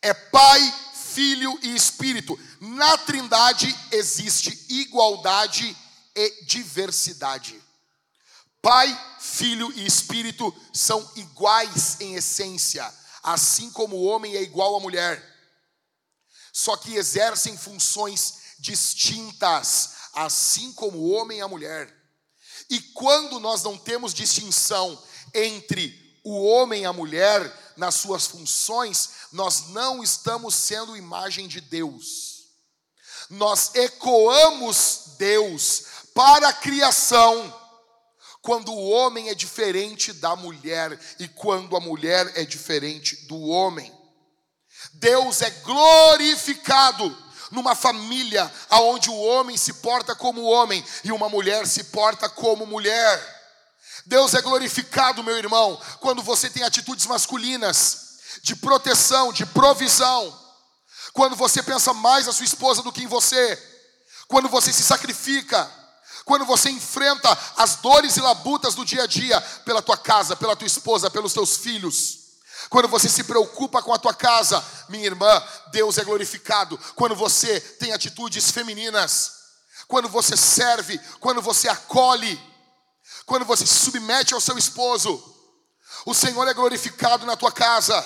é Pai, Filho e Espírito. Na Trindade existe igualdade e diversidade. Pai, Filho e Espírito são iguais em essência, assim como o homem é igual à mulher. Só que exercem funções distintas, assim como o homem e a mulher. E quando nós não temos distinção entre o homem e a mulher nas suas funções, nós não estamos sendo imagem de Deus. Nós ecoamos Deus para a criação quando o homem é diferente da mulher e quando a mulher é diferente do homem. Deus é glorificado numa família onde o homem se porta como homem e uma mulher se porta como mulher. Deus é glorificado, meu irmão, quando você tem atitudes masculinas de proteção, de provisão. Quando você pensa mais na sua esposa do que em você. Quando você se sacrifica. Quando você enfrenta as dores e labutas do dia a dia pela tua casa, pela tua esposa, pelos teus filhos. Quando você se preocupa com a tua casa, minha irmã, Deus é glorificado. Quando você tem atitudes femininas, quando você serve, quando você acolhe, quando você se submete ao seu esposo, o Senhor é glorificado na tua casa.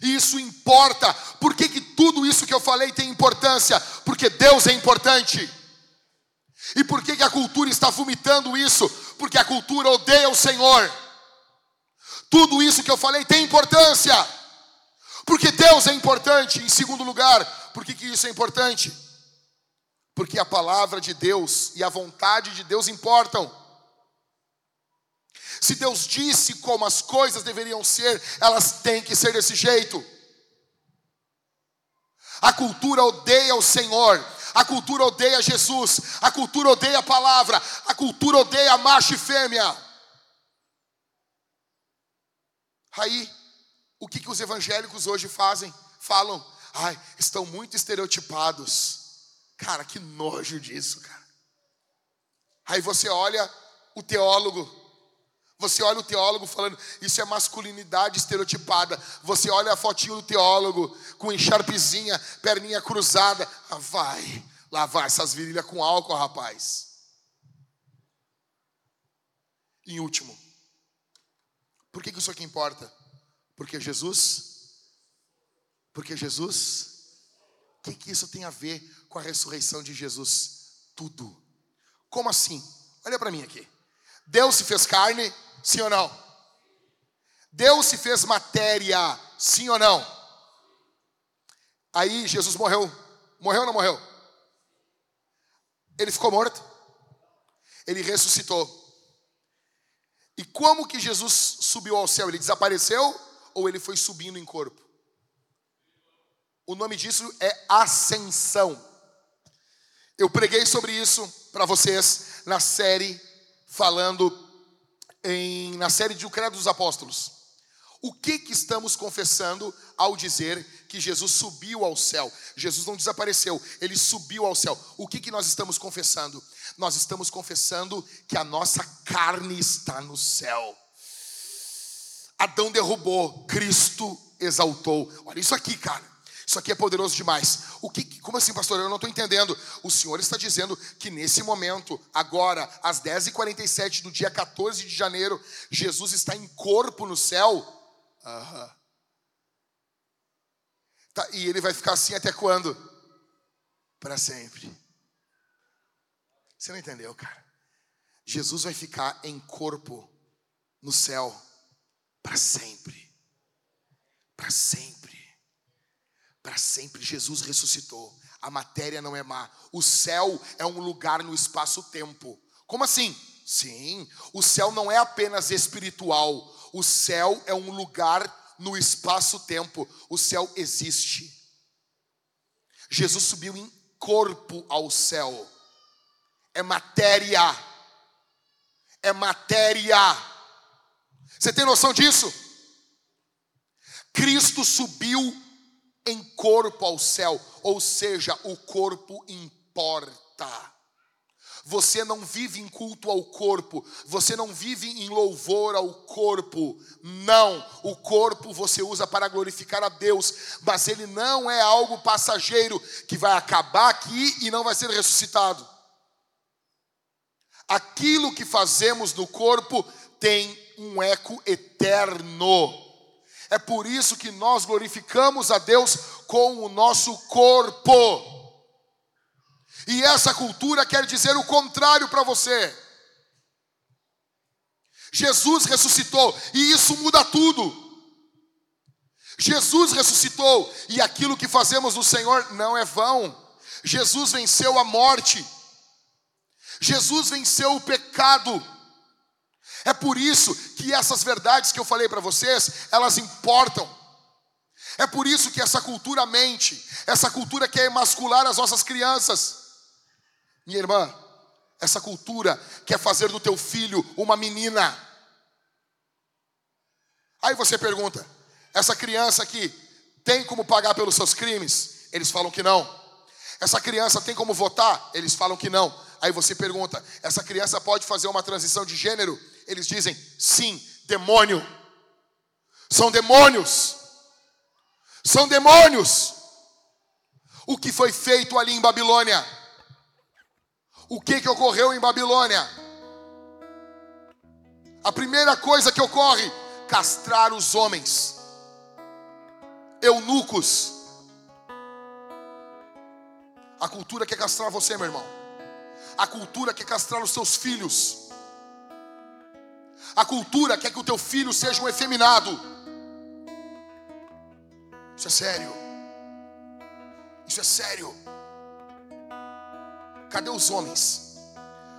E isso importa. Por que, que tudo isso que eu falei tem importância? Porque Deus é importante. E por que, que a cultura está vomitando isso? Porque a cultura odeia o Senhor. Tudo isso que eu falei tem importância. Porque Deus é importante. Em segundo lugar, por que, que isso é importante? Porque a palavra de Deus e a vontade de Deus importam. Se Deus disse como as coisas deveriam ser, elas têm que ser desse jeito. A cultura odeia o Senhor, a cultura odeia Jesus, a cultura odeia a palavra, a cultura odeia macho e fêmea. Aí, o que, que os evangélicos hoje fazem? Falam, ai, estão muito estereotipados. Cara, que nojo disso, cara. Aí você olha o teólogo, você olha o teólogo falando, isso é masculinidade estereotipada. Você olha a fotinho do teólogo com encharpezinha, perninha cruzada. Ah, vai lavar essas virilhas com álcool, rapaz. Em último, por que, que isso aqui importa? Porque Jesus, porque Jesus, o que, que isso tem a ver com a ressurreição de Jesus? Tudo. Como assim? Olha para mim aqui. Deus se fez carne, sim ou não? Deus se fez matéria, sim ou não? Aí Jesus morreu. Morreu ou não morreu? Ele ficou morto. Ele ressuscitou. E como que Jesus subiu ao céu? Ele desapareceu ou ele foi subindo em corpo? O nome disso é ascensão. Eu preguei sobre isso para vocês na série falando em, na série de O Credo dos Apóstolos. O que que estamos confessando ao dizer que Jesus subiu ao céu? Jesus não desapareceu, ele subiu ao céu. O que que nós estamos confessando? Nós estamos confessando que a nossa carne está no céu. Adão derrubou, Cristo exaltou. Olha isso aqui, cara. Isso aqui é poderoso demais. O que, como assim, pastor? Eu não estou entendendo. O Senhor está dizendo que nesse momento, agora, às 10h47 do dia 14 de janeiro, Jesus está em corpo no céu. Aham. Tá, e ele vai ficar assim até quando? Para sempre. Você não entendeu, cara? Jesus vai ficar em corpo no céu para sempre. Para sempre. Para sempre. Jesus ressuscitou. A matéria não é má. O céu é um lugar no espaço-tempo. Como assim? Sim, o céu não é apenas espiritual. O céu é um lugar no espaço-tempo. O céu existe. Jesus subiu em corpo ao céu é matéria. É matéria. Você tem noção disso? Cristo subiu em corpo ao céu, ou seja, o corpo importa. Você não vive em culto ao corpo, você não vive em louvor ao corpo. Não, o corpo você usa para glorificar a Deus, mas ele não é algo passageiro que vai acabar aqui e não vai ser ressuscitado. Aquilo que fazemos no corpo tem um eco eterno. É por isso que nós glorificamos a Deus com o nosso corpo. E essa cultura quer dizer o contrário para você. Jesus ressuscitou e isso muda tudo. Jesus ressuscitou e aquilo que fazemos no Senhor não é vão. Jesus venceu a morte. Jesus venceu o pecado. É por isso que essas verdades que eu falei para vocês, elas importam. É por isso que essa cultura mente, essa cultura quer emascular as nossas crianças. Minha irmã, essa cultura quer fazer do teu filho uma menina. Aí você pergunta: essa criança aqui tem como pagar pelos seus crimes? Eles falam que não. Essa criança tem como votar? Eles falam que não. Aí você pergunta: essa criança pode fazer uma transição de gênero? Eles dizem: sim, demônio. São demônios. São demônios. O que foi feito ali em Babilônia? O que, que ocorreu em Babilônia? A primeira coisa que ocorre: castrar os homens, eunucos. A cultura quer castrar você, meu irmão. A cultura quer castrar os seus filhos. A cultura quer que o teu filho seja um efeminado. Isso é sério. Isso é sério. Cadê os homens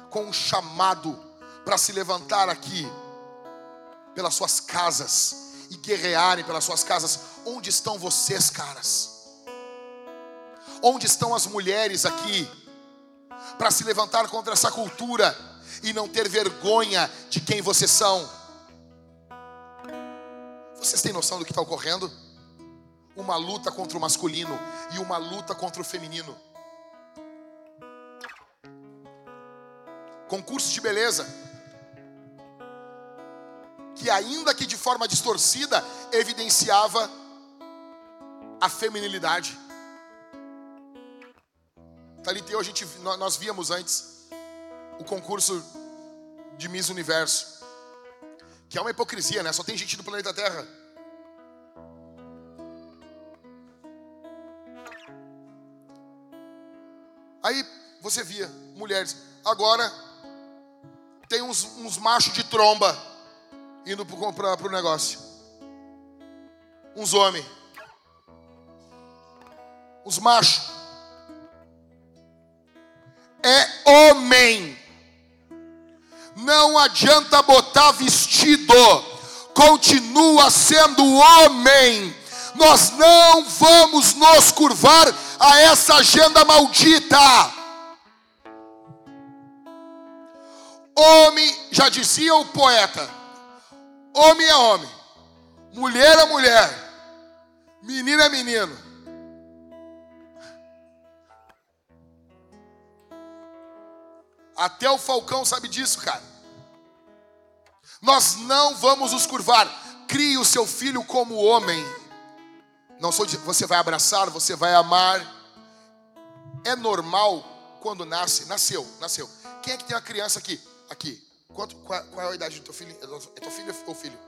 com um chamado para se levantar aqui pelas suas casas e guerrearem pelas suas casas? Onde estão vocês, caras? Onde estão as mulheres aqui para se levantar contra essa cultura e não ter vergonha de quem vocês são? Vocês têm noção do que está ocorrendo? Uma luta contra o masculino e uma luta contra o feminino. concursos de beleza, que ainda que de forma distorcida, evidenciava a feminilidade. Thalita e eu, a gente, nós víamos antes o concurso de Miss Universo, que é uma hipocrisia, né? Só tem gente do planeta Terra. Aí você via mulheres. Agora tem uns, uns machos de tromba indo para o negócio. Uns homens. Os machos. É homem. Não adianta botar vestido. Continua sendo homem. Nós não vamos nos curvar a essa agenda maldita. Homem, já dizia o poeta: homem é homem, mulher é mulher, menino é menino. Até o Falcão sabe disso, cara. Nós não vamos nos curvar. Crie o seu filho como homem. Não sou de, você vai abraçar, você vai amar. É normal quando nasce, nasceu, nasceu. Quem é que tem uma criança aqui? Aqui. Quanto, qual, qual, é a idade do teu filho? É teu filho ou filho?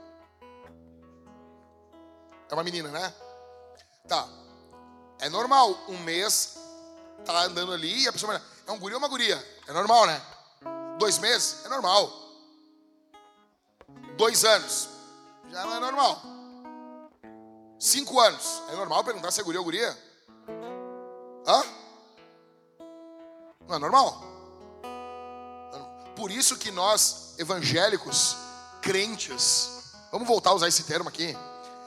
É uma menina, né? Tá. É normal. Um mês, tá andando ali e a pessoa é um guri ou uma guria? É normal, né? Dois meses? É normal. Dois anos? Já não é normal. Cinco anos? É normal perguntar se é guria ou guria? Hã? Não é normal? Por isso que nós, evangélicos, crentes, vamos voltar a usar esse termo aqui.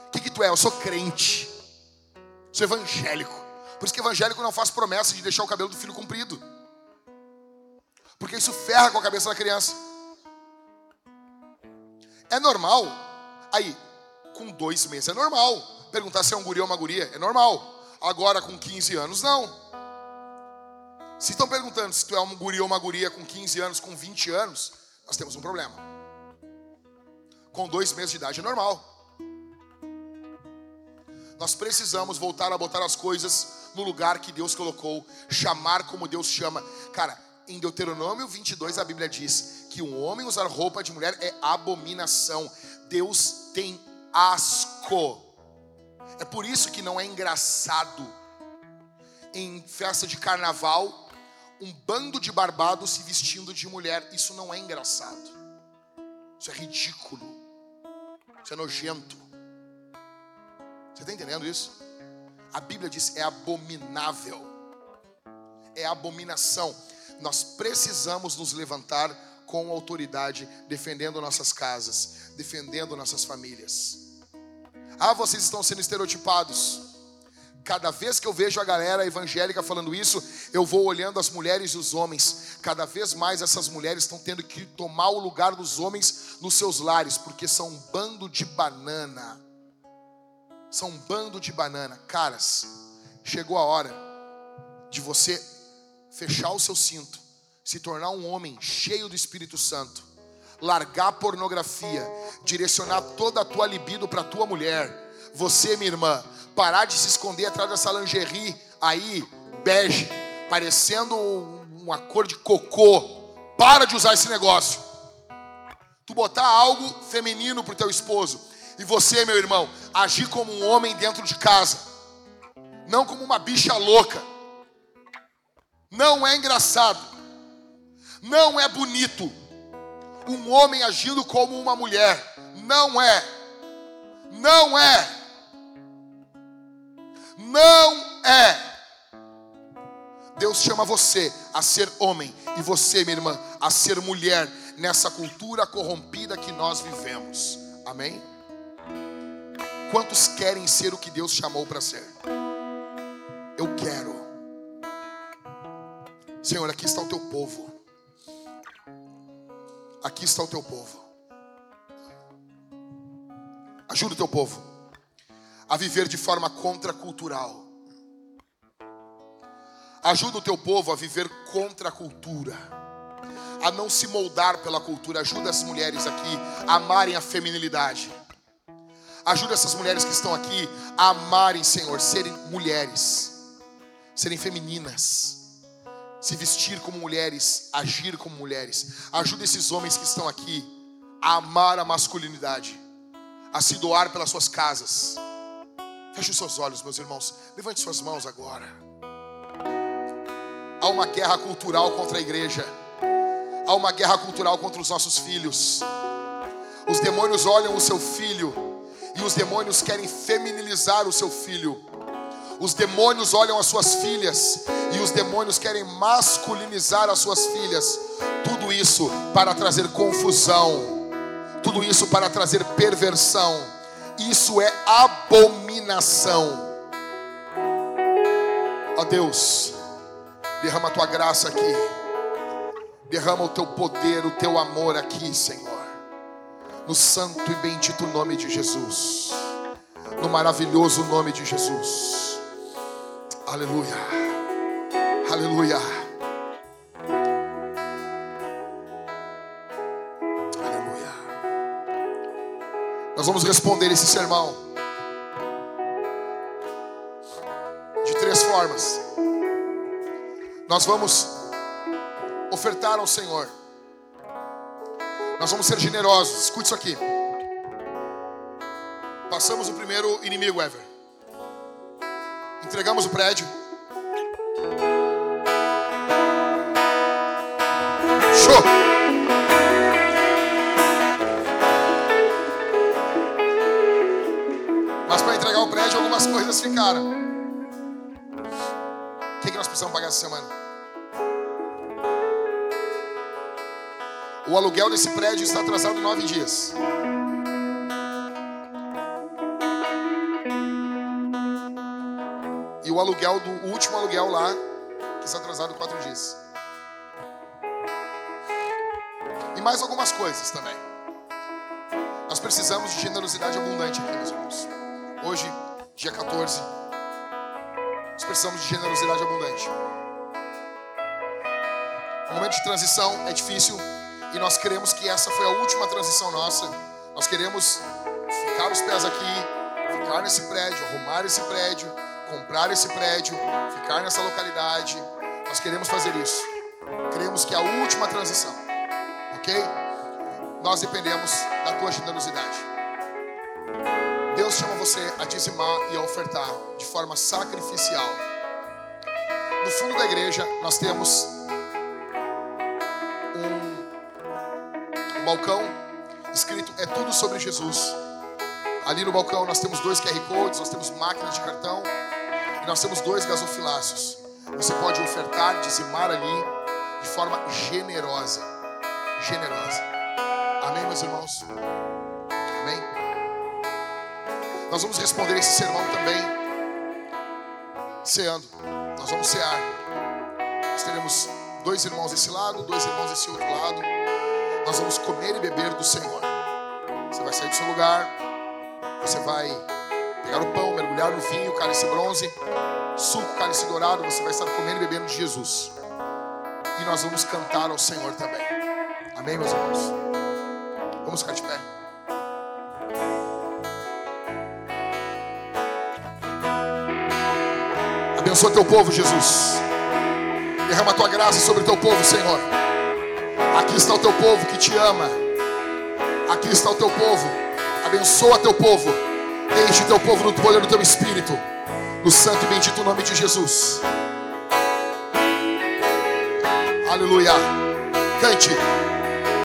O que, que tu é? Eu sou crente. Sou evangélico. Por isso que evangélico não faz promessa de deixar o cabelo do filho comprido. Porque isso ferra com a cabeça da criança. É normal. Aí, com dois meses é normal. Perguntar se é um guri ou uma guria é normal. Agora, com 15 anos, não. Se estão perguntando se tu é um guri ou uma guria com 15 anos, com 20 anos, nós temos um problema. Com dois meses de idade é normal. Nós precisamos voltar a botar as coisas no lugar que Deus colocou, chamar como Deus chama. Cara, em Deuteronômio 22 a Bíblia diz que um homem usar roupa de mulher é abominação. Deus tem asco. É por isso que não é engraçado em festa de carnaval um bando de barbados se vestindo de mulher. Isso não é engraçado. Isso é ridículo. Isso é nojento. Você está entendendo isso? A Bíblia diz é abominável. É abominação. Nós precisamos nos levantar com autoridade, defendendo nossas casas, defendendo nossas famílias. Ah, vocês estão sendo estereotipados. Cada vez que eu vejo a galera evangélica falando isso, eu vou olhando as mulheres e os homens. Cada vez mais essas mulheres estão tendo que tomar o lugar dos homens nos seus lares, porque são um bando de banana. São um bando de banana. Caras, chegou a hora de você fechar o seu cinto, se tornar um homem cheio do Espírito Santo, largar a pornografia, direcionar toda a tua libido para a tua mulher. Você, minha irmã, parar de se esconder atrás dessa lingerie aí, bege, parecendo uma cor de cocô. Para de usar esse negócio. Tu botar algo feminino pro teu esposo. E você, meu irmão, agir como um homem dentro de casa. Não como uma bicha louca. Não é engraçado. Não é bonito. Um homem agindo como uma mulher. Não é. Não é. Não é. Deus chama você a ser homem e você, minha irmã, a ser mulher nessa cultura corrompida que nós vivemos. Amém? Quantos querem ser o que Deus chamou para ser? Eu quero. Senhor, aqui está o teu povo. Aqui está o teu povo. Ajuda o teu povo a viver de forma contracultural. Ajuda o teu povo a viver contra a cultura, a não se moldar pela cultura. Ajuda as mulheres aqui a amarem a feminilidade. Ajuda essas mulheres que estão aqui a amarem, Senhor, serem mulheres, serem femininas, se vestir como mulheres, agir como mulheres. Ajuda esses homens que estão aqui a amar a masculinidade, a se doar pelas suas casas Feche os seus olhos, meus irmãos. Levante suas mãos agora. Há uma guerra cultural contra a igreja. Há uma guerra cultural contra os nossos filhos. Os demônios olham o seu filho e os demônios querem feminilizar o seu filho. Os demônios olham as suas filhas e os demônios querem masculinizar as suas filhas. Tudo isso para trazer confusão. Tudo isso para trazer perversão isso é abominação. Ó Deus, derrama a tua graça aqui. Derrama o teu poder, o teu amor aqui, Senhor. No santo e bendito nome de Jesus. No maravilhoso nome de Jesus. Aleluia. Aleluia. Nós vamos responder esse sermão de três formas. Nós vamos ofertar ao Senhor. Nós vamos ser generosos. Escute isso aqui. Passamos o primeiro inimigo ever. Entregamos o prédio. Algumas coisas ficaram. O que, que nós precisamos pagar essa semana? O aluguel desse prédio está atrasado nove dias. E o aluguel do o último aluguel lá, está atrasado quatro dias. E mais algumas coisas também. Nós precisamos de generosidade abundante aqui, meus irmãos. Hoje dia 14. Nós precisamos de generosidade abundante. Um momento de transição é difícil e nós queremos que essa foi a última transição nossa. Nós queremos ficar os pés aqui, ficar nesse prédio, arrumar esse prédio, comprar esse prédio, ficar nessa localidade. Nós queremos fazer isso. Queremos que a última transição, ok? Nós dependemos da tua generosidade. Deus chama você a dizimar e a ofertar de forma sacrificial. No fundo da igreja, nós temos um, um balcão escrito É tudo sobre Jesus. Ali no balcão nós temos dois QR Codes, nós temos máquinas de cartão e nós temos dois gasofilácios. Você pode ofertar, dizimar ali de forma generosa. Generosa. Amém, meus irmãos? Amém? Nós vamos responder esse sermão também ceando. Nós vamos cear. Nós teremos dois irmãos desse lado, dois irmãos desse outro lado. Nós vamos comer e beber do Senhor. Você vai sair do seu lugar. Você vai pegar o pão, mergulhar no vinho, cálice bronze, suco, cálice dourado. Você vai estar comendo e bebendo de Jesus. E nós vamos cantar ao Senhor também. Amém, meus irmãos? Vamos ficar de pé. Abençoa teu povo, Jesus. Derrama tua graça sobre teu povo, Senhor. Aqui está o teu povo que te ama. Aqui está o teu povo. Abençoa teu povo. Enche teu povo no poder do teu espírito. No santo e bendito nome de Jesus. Aleluia. Cante.